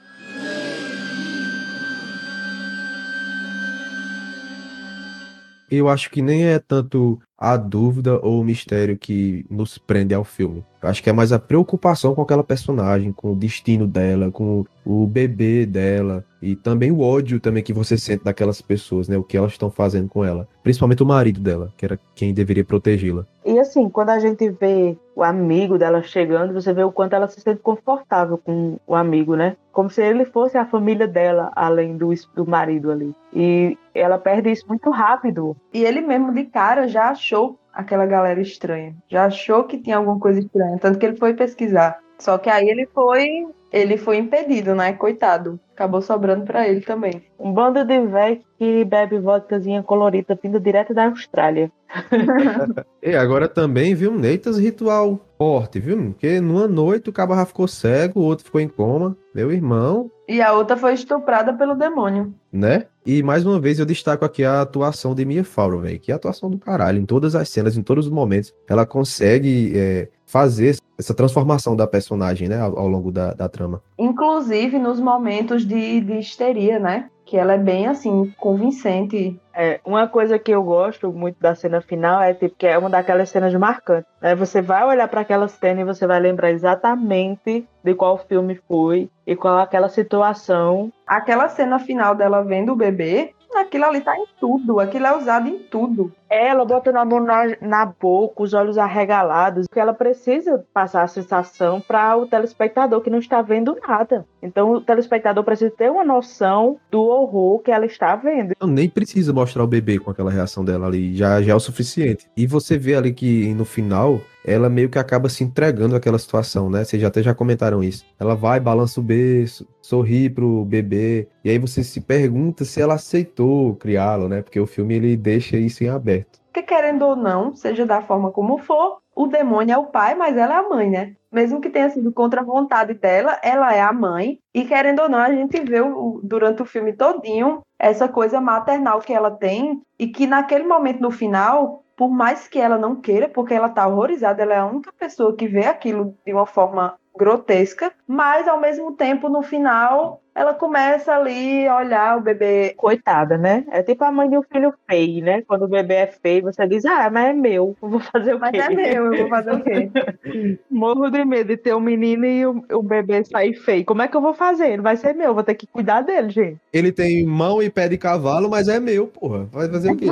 S1: Eu acho que nem é tanto a dúvida ou o mistério que nos prende ao filme. Acho que é mais a preocupação com aquela personagem, com o destino dela, com o bebê dela e também o ódio também que você sente daquelas pessoas, né? O que elas estão fazendo com ela, principalmente o marido dela, que era quem deveria protegê-la.
S2: E assim, quando a gente vê o amigo dela chegando, você vê o quanto ela se sente confortável com o amigo, né? Como se ele fosse a família dela, além do, do marido ali. E ela perde isso muito rápido.
S3: E ele mesmo de cara já achou aquela galera estranha. Já achou que tinha alguma coisa estranha, tanto que ele foi pesquisar. Só que aí ele foi, ele foi impedido, né? Coitado. Acabou sobrando para ele também.
S2: Um bando de velho que bebe vodkazinha colorida vindo direto da Austrália.
S1: e agora também, viu, Neitas ritual forte, viu? Porque numa noite o cabo já ficou cego, o outro ficou em coma. Meu irmão.
S3: E a outra foi estuprada pelo demônio.
S1: Né? E mais uma vez eu destaco aqui a atuação de Mia Farrow, velho. Que é a atuação do caralho. Em todas as cenas, em todos os momentos, ela consegue é, fazer essa transformação da personagem, né? Ao, ao longo da, da, trama.
S3: Inclusive nos momentos de, de histeria, né? que ela é bem assim, convincente.
S2: É, uma coisa que eu gosto muito da cena final é tipo que é uma daquelas cenas marcantes. Né? Você vai olhar para aquela cena e você vai lembrar exatamente de qual filme foi e qual aquela situação.
S3: Aquela cena final dela vendo o bebê Aquilo ali tá em tudo, aquilo é usado em tudo.
S2: Ela botando a mão na, na boca, os olhos arregalados, porque ela precisa passar a sensação para o telespectador que não está vendo nada. Então o telespectador precisa ter uma noção do horror que ela está vendo.
S1: Eu nem precisa mostrar o bebê com aquela reação dela ali, já, já é o suficiente. E você vê ali que no final ela meio que acaba se entregando àquela situação, né? Vocês até já comentaram isso. Ela vai, balança o berço, sorri pro bebê, e aí você se pergunta se ela aceitou criá-lo, né? Porque o filme ele deixa isso em aberto.
S3: Que querendo ou não, seja da forma como for, o demônio é o pai, mas ela é a mãe, né? Mesmo que tenha sido contra a vontade dela, ela é a mãe. E querendo ou não, a gente vê o, durante o filme todinho essa coisa maternal que ela tem e que naquele momento no final por mais que ela não queira, porque ela tá horrorizada, ela é a única pessoa que vê aquilo de uma forma grotesca, mas ao mesmo tempo no final ela começa ali a olhar o bebê.
S2: Coitada, né? É tipo a mãe de um filho feio, né? Quando o bebê é feio, você diz, ah, mas é meu, eu vou fazer o
S3: quê?
S2: Mas
S3: é meu, eu vou fazer o quê?
S2: Morro de medo de ter um menino e o, o bebê sair feio. Como é que eu vou fazer? Ele vai ser meu, vou ter que cuidar dele, gente.
S1: Ele tem mão e pé de cavalo, mas é meu, porra. Vai fazer o quê?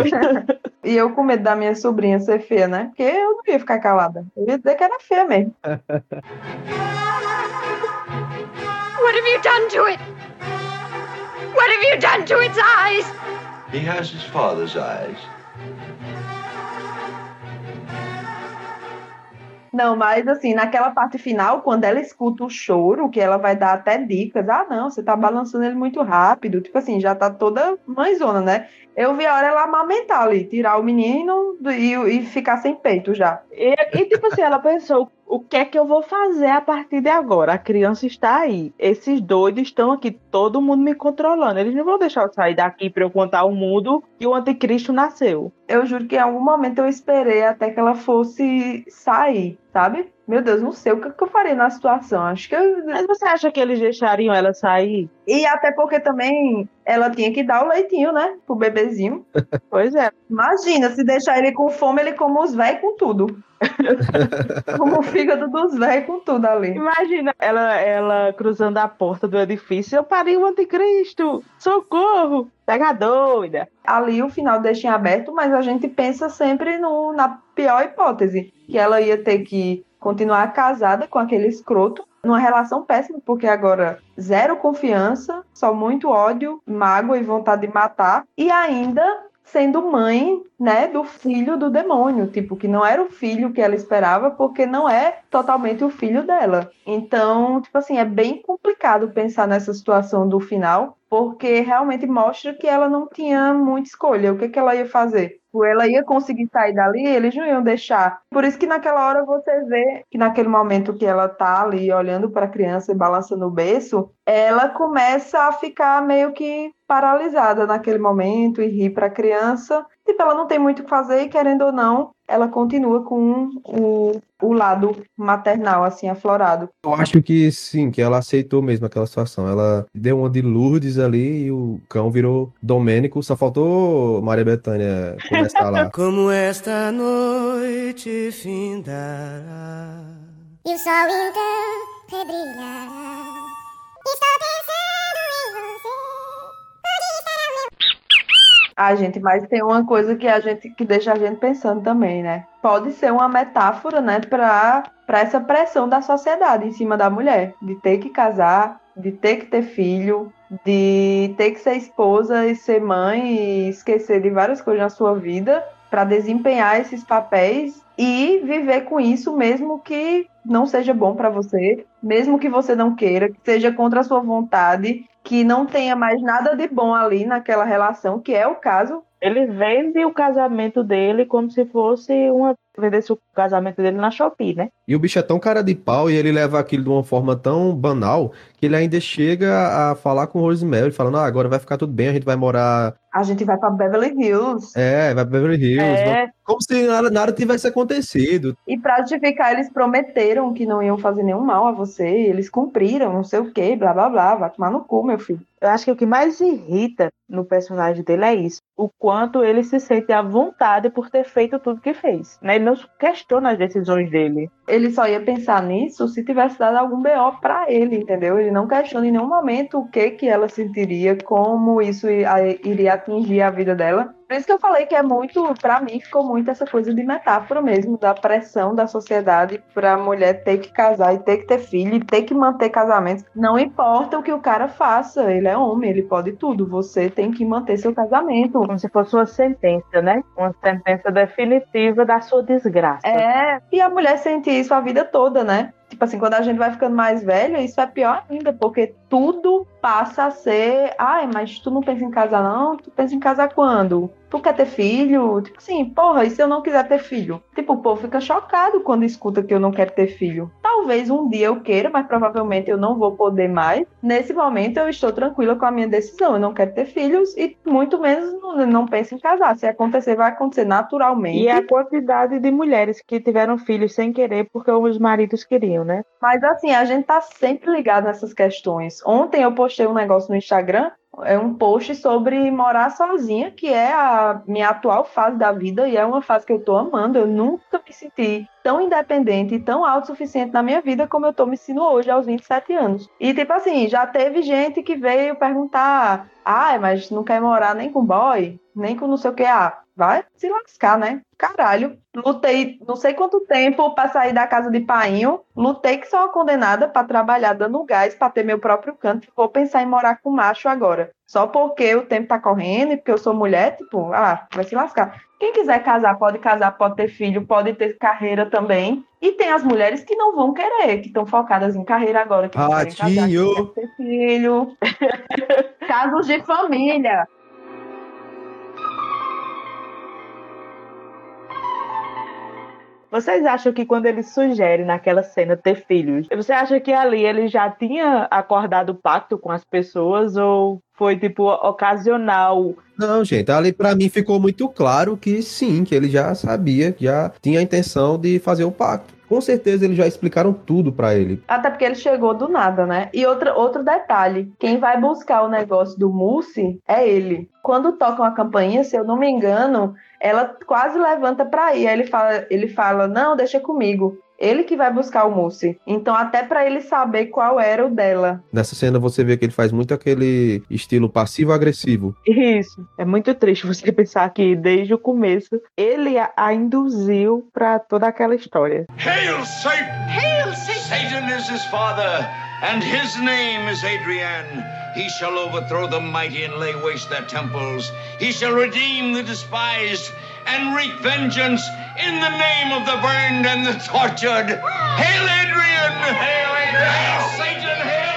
S3: e eu com medo da minha sobrinha ser feia, né? Porque eu não ia ficar calada. Eu ia dizer que era feia mesmo. What have you done to it? What have you done to its eyes? He has his father's eyes. Não, mas assim, naquela parte final, quando ela escuta o choro, que ela vai dar até dicas, ah, não, você tá balançando ele muito rápido, tipo assim, já tá toda mãezona, né? Eu vi a hora ela amamentar ali, tirar o menino e, e ficar sem peito já.
S2: E, e tipo assim, ela pensou, o que é que eu vou fazer a partir de agora? A criança está aí. Esses doidos estão aqui, todo mundo me controlando. Eles não vão deixar eu sair daqui para eu contar ao mundo que o anticristo nasceu.
S3: Eu juro que em algum momento eu esperei até que ela fosse sair, sabe? Meu Deus, não sei o que, eu faria na situação. Acho que eu...
S2: Mas você acha que eles deixariam ela sair?
S3: E até porque também ela tinha que dar o leitinho, né? Pro bebezinho.
S2: pois é.
S3: Imagina, se deixar ele com fome, ele come os velhos com tudo. como o fígado dos velhos com tudo ali.
S2: Imagina ela, ela cruzando a porta do edifício. Eu parei o anticristo! Socorro! Pega doida!
S3: Ali o final deixa em aberto, mas a gente pensa sempre no, na pior hipótese. Que ela ia ter que continuar casada com aquele escroto, numa relação péssima, porque agora zero confiança, só muito ódio, mágoa e vontade de matar, e ainda sendo mãe, né, do filho do demônio, tipo, que não era o filho que ela esperava, porque não é totalmente o filho dela. Então, tipo assim, é bem complicado pensar nessa situação do final, porque realmente mostra que ela não tinha muita escolha. O que, que ela ia fazer? Ela ia conseguir sair dali, eles não iam deixar. Por isso que naquela hora você vê que naquele momento que ela tá ali olhando para a criança e balançando o berço, ela começa a ficar meio que paralisada naquele momento e rir para a criança. Tipo, ela não tem muito o que fazer e querendo ou não, ela continua com o, o lado maternal, assim, aflorado.
S1: Eu acho que sim, que ela aceitou mesmo aquela situação. Ela deu uma de Lourdes ali e o cão virou Domênico. Só faltou Maria Bethânia começar lá.
S4: Como esta noite findará
S3: E o sol então rebrilhará Estou pensando ah, gente, mas tem uma coisa que a gente que deixa a gente pensando também, né? Pode ser uma metáfora, né, para para essa pressão da sociedade em cima da mulher, de ter que casar, de ter que ter filho, de ter que ser esposa e ser mãe e esquecer de várias coisas na sua vida para desempenhar esses papéis e viver com isso, mesmo que não seja bom para você, mesmo que você não queira, que seja contra a sua vontade, que não tenha mais nada de bom ali naquela relação, que é o caso.
S2: Ele vende o casamento dele como se fosse uma vendesse o casamento dele na Shopee, né?
S1: E o bicho é tão cara de pau e ele leva aquilo de uma forma tão banal que ele ainda chega a falar com o Rosemary, falando: ah, agora vai ficar tudo bem, a gente vai morar.
S3: A gente vai pra Beverly Hills.
S1: É, vai pra Beverly Hills.
S2: É.
S1: Como se nada, nada tivesse acontecido.
S3: E pra justificar, eles prometeram que não iam fazer nenhum mal a você, e eles cumpriram, não sei o quê, blá blá blá, vai tomar no cu, meu filho.
S2: Eu acho que o que mais irrita no personagem dele é isso. O quanto ele se sente à vontade por ter feito tudo que fez. Né? Ele não questiona as decisões dele.
S3: Ele só ia pensar nisso se tivesse dado algum BO pra ele, entendeu? Ele não questiona em nenhum momento o que que ela sentiria, como isso iria atingir a vida dela. Por isso que eu falei que é muito, pra mim, ficou muito essa coisa de metáfora mesmo, da pressão da sociedade pra mulher ter que casar e ter que ter filho e ter que manter casamento. Não importa o que o cara faça, ele é homem, ele pode tudo. Você tem que manter seu casamento.
S2: Como se fosse uma sentença, né? Uma sentença definitiva da sua desgraça.
S3: É, e a mulher sente isso a vida toda, né? Tipo assim, quando a gente vai ficando mais velha, isso é pior ainda, porque tudo passa a ser, ai, mas tu não pensa em casar não? Tu pensa em casar quando? Tu quer ter filho? Tipo assim, porra, e se eu não quiser ter filho? Tipo, o povo fica chocado quando escuta que eu não quero ter filho. Talvez um dia eu queira, mas provavelmente eu não vou poder mais. Nesse momento eu estou tranquila com a minha decisão. Eu não quero ter filhos e muito menos não, não penso em casar. Se acontecer, vai acontecer naturalmente.
S2: E a quantidade de mulheres que tiveram filhos sem querer porque os maridos queriam, né?
S3: Mas assim, a gente tá sempre ligado nessas questões. Ontem eu postei um negócio no Instagram, é um post sobre morar sozinha, que é a minha atual fase da vida e é uma fase que eu tô amando. Eu nunca me senti tão independente e tão autossuficiente na minha vida como eu tô me sentindo hoje aos 27 anos. E tipo assim, já teve gente que veio perguntar: "Ah, mas não quer morar nem com boy, nem com não sei o que ah, vai se lascar, né? Caralho, lutei não sei quanto tempo pra sair da casa de painho, lutei que sou uma condenada pra trabalhar dando gás, pra ter meu próprio canto, vou pensar em morar com macho agora. Só porque o tempo tá correndo e porque eu sou mulher, tipo, ah, vai se lascar. Quem quiser casar, pode casar, pode ter filho, pode ter carreira também. E tem as mulheres que não vão querer, que estão focadas em carreira agora, que não querem casar, que
S1: Ratinho.
S3: ter filho. Casos de família.
S2: Vocês acham que quando ele sugere naquela cena ter filhos, você acha que ali ele já tinha acordado o pacto com as pessoas ou foi tipo ocasional?
S1: Não, gente, ali pra mim ficou muito claro que sim, que ele já sabia, já tinha a intenção de fazer o pacto. Com certeza eles já explicaram tudo pra ele.
S3: Até porque ele chegou do nada, né? E outra, outro detalhe: quem vai buscar o negócio do Mousse é ele. Quando tocam a campainha, se eu não me engano, ela quase levanta pra ir. Aí ele fala, ele fala: Não, deixa comigo. Ele que vai buscar o Mousse. Então, até pra ele saber qual era o dela.
S1: Nessa cena você vê que ele faz muito aquele estilo passivo-agressivo.
S2: Isso. É muito triste você pensar que desde o começo ele a, a induziu pra toda aquela história.
S5: Hail Satan! Hail Satan! Satan is his father, and his name is Adrian. He shall overthrow the mighty and lay waste their temples. He shall redeem the despised and wreak vengeance in the name of the burned and the tortured. Hail Adrian! Hail Adrian! Hail Satan! Hail!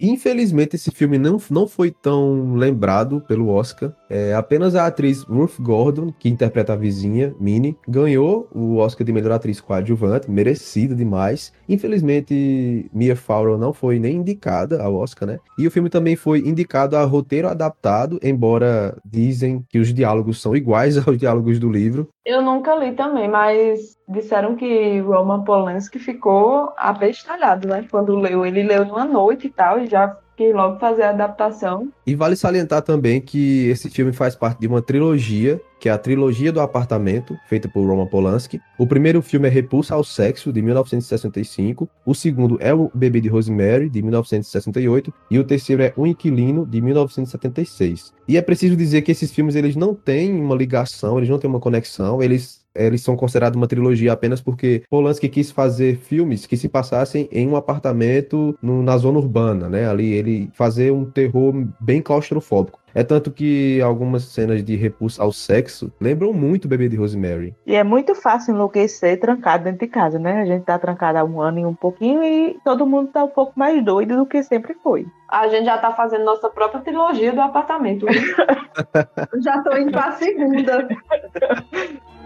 S1: Infelizmente, esse filme não, não foi tão lembrado pelo Oscar. É, apenas a atriz Ruth Gordon, que interpreta a vizinha, Minnie, ganhou o Oscar de melhor atriz coadjuvante, merecida demais. Infelizmente, Mia Farrow não foi nem indicada ao Oscar, né? E o filme também foi indicado a roteiro adaptado, embora dizem que os diálogos são iguais aos diálogos do livro.
S3: Eu nunca li também, mas disseram que Roman Polanski ficou abestalhado, né? Quando leu. Ele leu numa noite e tal, e já quis logo fazer a adaptação.
S1: E vale salientar também que esse filme faz parte de uma trilogia, que é a trilogia do apartamento, feita por Roman Polanski. O primeiro filme é Repulsa ao Sexo, de 1965. O segundo é O Bebê de Rosemary, de 1968. E o terceiro é O Inquilino, de 1976. E é preciso dizer que esses filmes eles não têm uma ligação, eles não têm uma conexão, eles eles são considerados uma trilogia apenas porque Polanski quis fazer filmes que se passassem em um apartamento no- na zona urbana, né? Ali ele fazer um terror bem claustrofóbico. É tanto que algumas cenas de repulsa ao sexo lembram muito o bebê de Rosemary.
S2: E é muito fácil enlouquecer trancado dentro de casa, né? A gente tá trancado há um ano e um pouquinho e todo mundo tá um pouco mais doido do que sempre foi.
S3: A gente já tá fazendo nossa própria trilogia do apartamento. já tô indo pra segunda.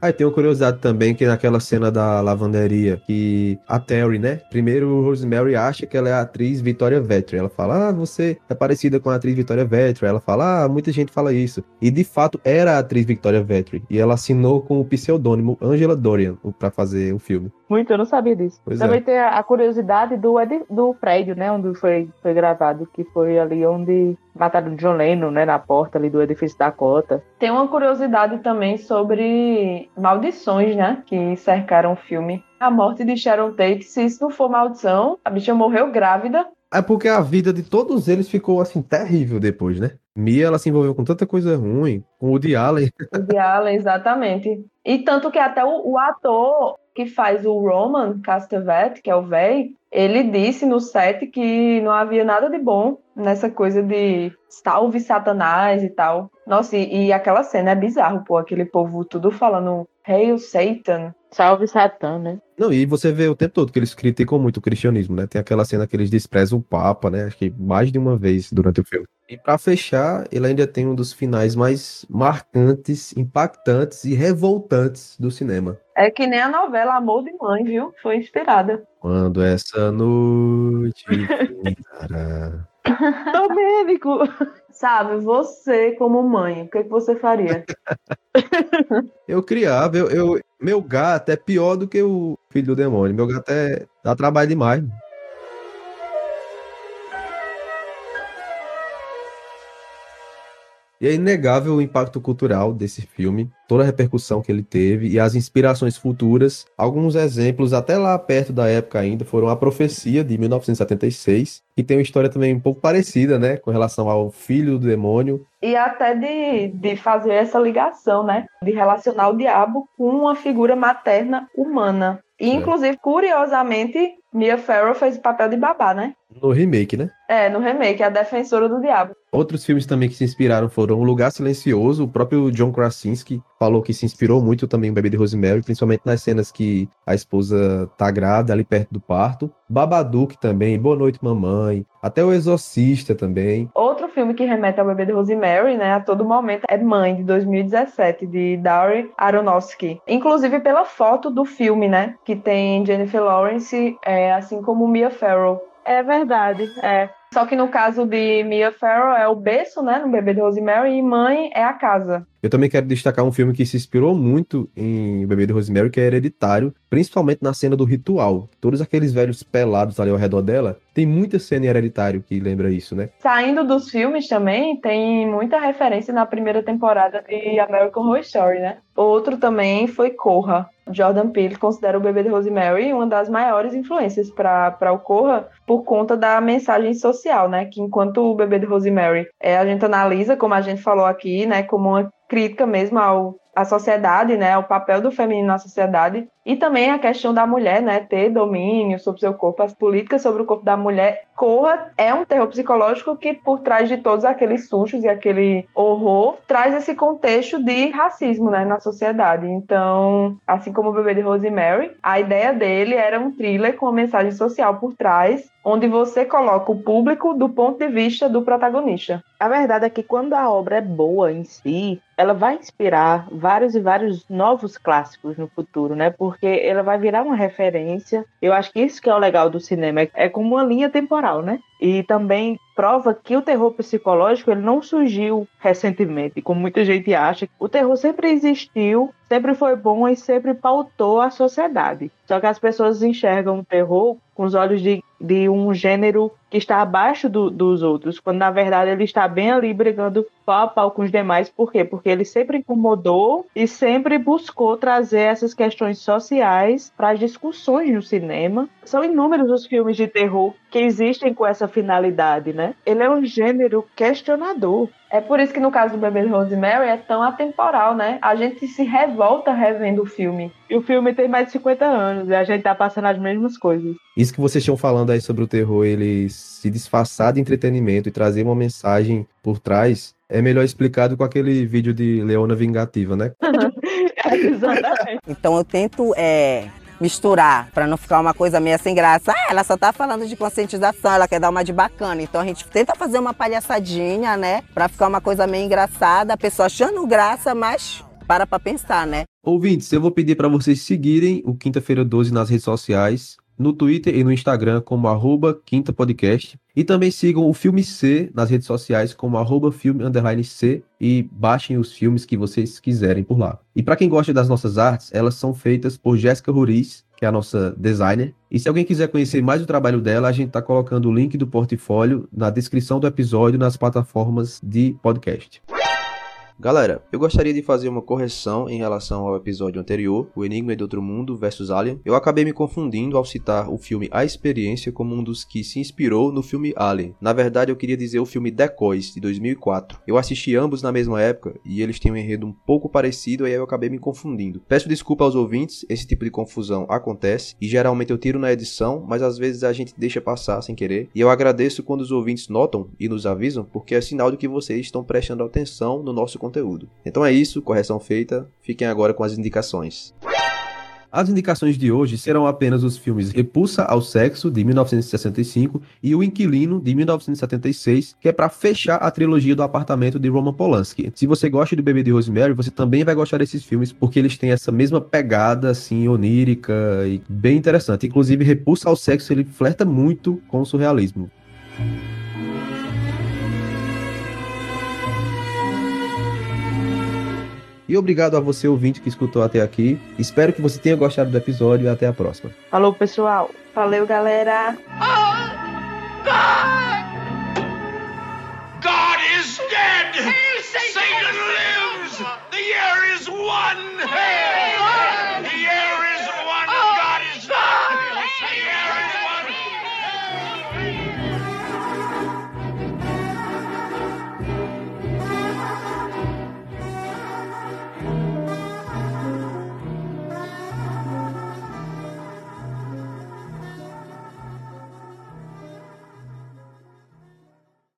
S1: Aí tem uma curiosidade também que naquela cena da lavanderia, que a Terry, né? Primeiro Rosemary acha que ela é a atriz Victoria Vetri. Ela fala, ah, você é parecida com a atriz Victoria Vetri. Ela fala, ah, muita gente fala isso. E de fato era a atriz Victoria Vetri. E ela assinou com o pseudônimo Angela Dorian para fazer o filme.
S2: Muito, eu não sabia disso.
S1: Pois
S2: Também
S1: é.
S2: tem a curiosidade do, do prédio, né? Onde foi, foi gravado, que foi ali onde mataram o John Lennon, né? Na porta ali do edifício Dakota.
S3: Tem uma curiosidade também sobre maldições, né? Que cercaram o filme. A morte de Sharon Tate, se isso não for maldição, a bicha morreu grávida.
S1: É porque a vida de todos eles ficou assim terrível depois, né? Mia, ela se envolveu com tanta coisa ruim, com o Woody Allen.
S3: De Allen, exatamente. E tanto que até o, o ator que faz o Roman Castevet, que é o véi, ele disse no set que não havia nada de bom nessa coisa de salve Satanás e tal. Nossa, e, e aquela cena é bizarro, pô, aquele povo tudo falando Hail Satan.
S2: Salve Satã, né?
S1: Não, e você vê o tempo todo que eles criticam muito o cristianismo, né? Tem aquela cena que eles desprezam o Papa, né? Acho que mais de uma vez durante o filme. E pra fechar, ele ainda tem um dos finais mais marcantes, impactantes e revoltantes do cinema.
S3: É que nem a novela Amor de Mãe, viu? Foi inspirada.
S1: Quando essa noite.
S2: Domênico!
S3: Sabe, você como mãe, o que, que você faria?
S1: Eu criava, eu, eu- meu gato é pior do que o filho do demônio. Meu gato é dá trabalho demais. E é inegável o impacto cultural desse filme, toda a repercussão que ele teve e as inspirações futuras. Alguns exemplos, até lá perto da época ainda, foram A Profecia, de 1976, que tem uma história também um pouco parecida, né, com relação ao filho do demônio.
S3: E até de, de fazer essa ligação, né? De relacionar o diabo com uma figura materna humana. E,
S1: É.
S3: inclusive, curiosamente, Mia Farrow fez o papel de babá, né?
S1: No remake, né?
S3: É, no remake, a defensora do diabo.
S1: Outros filmes também que se inspiraram foram O Lugar Silencioso, o próprio John Krasinski falou que se inspirou muito também em Bebê de Rosemary, principalmente nas cenas que a esposa tá grávida ali perto do parto. Babadook também, Boa Noite Mamãe, até O Exorcista também.
S3: Outro filme que remete ao bebê de Rosemary, né, a todo momento, é Mãe, de 2017, de Darren Aronofsky. Inclusive pela foto do filme, né, que tem Jennifer Lawrence, é, assim como Mia Farrow.
S2: É verdade, é.
S3: Só que no caso de Mia Farrow é o berço, né, no bebê de Rosemary, e Mãe é a casa.
S1: Eu também quero destacar um filme que se inspirou muito em Bebê de Rosemary, que é Hereditário, principalmente na cena do ritual. Todos aqueles velhos pelados ali ao redor dela, tem muita cena em Hereditário que lembra isso, né?
S3: Saindo dos filmes também, tem muita referência na primeira temporada de American Horror Story, né? Outro também foi Corra. Jordan Peele considera o Bebê de Rosemary uma das maiores influências para o Corra por conta da mensagem social, né? Que enquanto o Bebê de Rosemary é, a gente analisa, como a gente falou aqui, né? Como uma crítica mesmo ao à sociedade, né, o papel do feminino na sociedade e também a questão da mulher, né, ter domínio sobre seu corpo, as políticas sobre o corpo da mulher. Corra é um terror psicológico que por trás de todos aqueles sustos e aquele horror traz esse contexto de racismo, né, na sociedade. Então, assim como o Bebê de Rosemary, a ideia dele era um thriller com uma mensagem social por trás, onde você coloca o público do ponto de vista do protagonista.
S2: A verdade é que quando a obra é boa em si, ela vai inspirar vários e vários novos clássicos no futuro, né? Ela vai virar uma referência. Eu acho que isso que é o legal do cinema, é como uma linha temporal, né? E também prova que o terror psicológico ele não surgiu recentemente, como muita gente acha. O terror sempre existiu, sempre foi bom e sempre pautou a sociedade. Só que as pessoas enxergam o terror com os olhos de, de um gênero que está abaixo do, dos outros, quando na verdade ele está bem ali brigando pau a pau com os demais. Por quê? Porque ele sempre incomodou e sempre buscou trazer essas questões sociais para as discussões no cinema. São inúmeros os filmes de terror que existem com essa finalidade, né? Ele é um gênero questionador.
S3: É por isso que no caso do Bebê de Rosemary é tão atemporal, né? A gente se revolta revendo o filme.
S2: E o filme tem mais de 50 anos e a gente tá passando as mesmas coisas.
S1: Isso que vocês estão falando aí sobre o terror, ele se disfarçar de entretenimento e trazer uma mensagem por trás, é melhor explicado com aquele vídeo de Leona Vingativa, né?
S2: Exatamente.
S6: Então eu tento é, misturar para não ficar uma coisa meio sem graça. Ah, ela só tá falando de conscientização, ela quer dar uma de bacana. Então a gente tenta fazer uma palhaçadinha, né, para ficar uma coisa meio engraçada, a pessoa achando graça, mas para pra pensar, né?
S1: Ouvintes, eu vou pedir para vocês seguirem o Quinta-feira 12 nas redes sociais, no Twitter e no Instagram como arroba Quinta Podcast. E também sigam o Filme C nas redes sociais como arroba filme underline C e baixem os filmes que vocês quiserem por lá. E para quem gosta das nossas artes, elas são feitas por Jéssica Ruiz, que é a nossa designer. E se alguém quiser conhecer mais o trabalho dela, a gente está colocando o link do portfólio na descrição do episódio nas plataformas de podcast. Galera, eu gostaria de fazer uma correção em relação ao episódio anterior, O Enigma de Outro Mundo vs Alien. Eu acabei me confundindo ao citar o filme A Experiência como um dos que se inspirou no filme Alien. Na verdade, eu queria dizer o filme Decoys, de 2004. Eu assisti ambos na mesma época e eles têm um enredo um pouco parecido e aí eu acabei me confundindo. Peço desculpa aos ouvintes, esse tipo de confusão acontece e geralmente eu tiro na edição, mas às vezes a gente deixa passar sem querer. E eu agradeço quando os ouvintes notam e nos avisam, porque é sinal de que vocês estão prestando atenção no nosso conteúdo. Então é isso, correção feita. Fiquem agora com as indicações. As indicações de hoje serão apenas os filmes Repulsa ao Sexo, de 1965, e O Inquilino, de 1976, que é para fechar a trilogia do apartamento de Roman Polanski. Se você gosta do Bebê de Rosemary, você também vai gostar desses filmes, porque eles têm essa mesma pegada, assim, onírica e bem interessante. Inclusive, Repulsa ao Sexo, ele flerta muito com o surrealismo. E obrigado a você, ouvinte, que escutou até aqui. Espero que você tenha gostado do episódio e até a próxima.
S2: Falou, pessoal.
S3: Valeu, galera!
S5: God is dead! Satan lives! The year is one!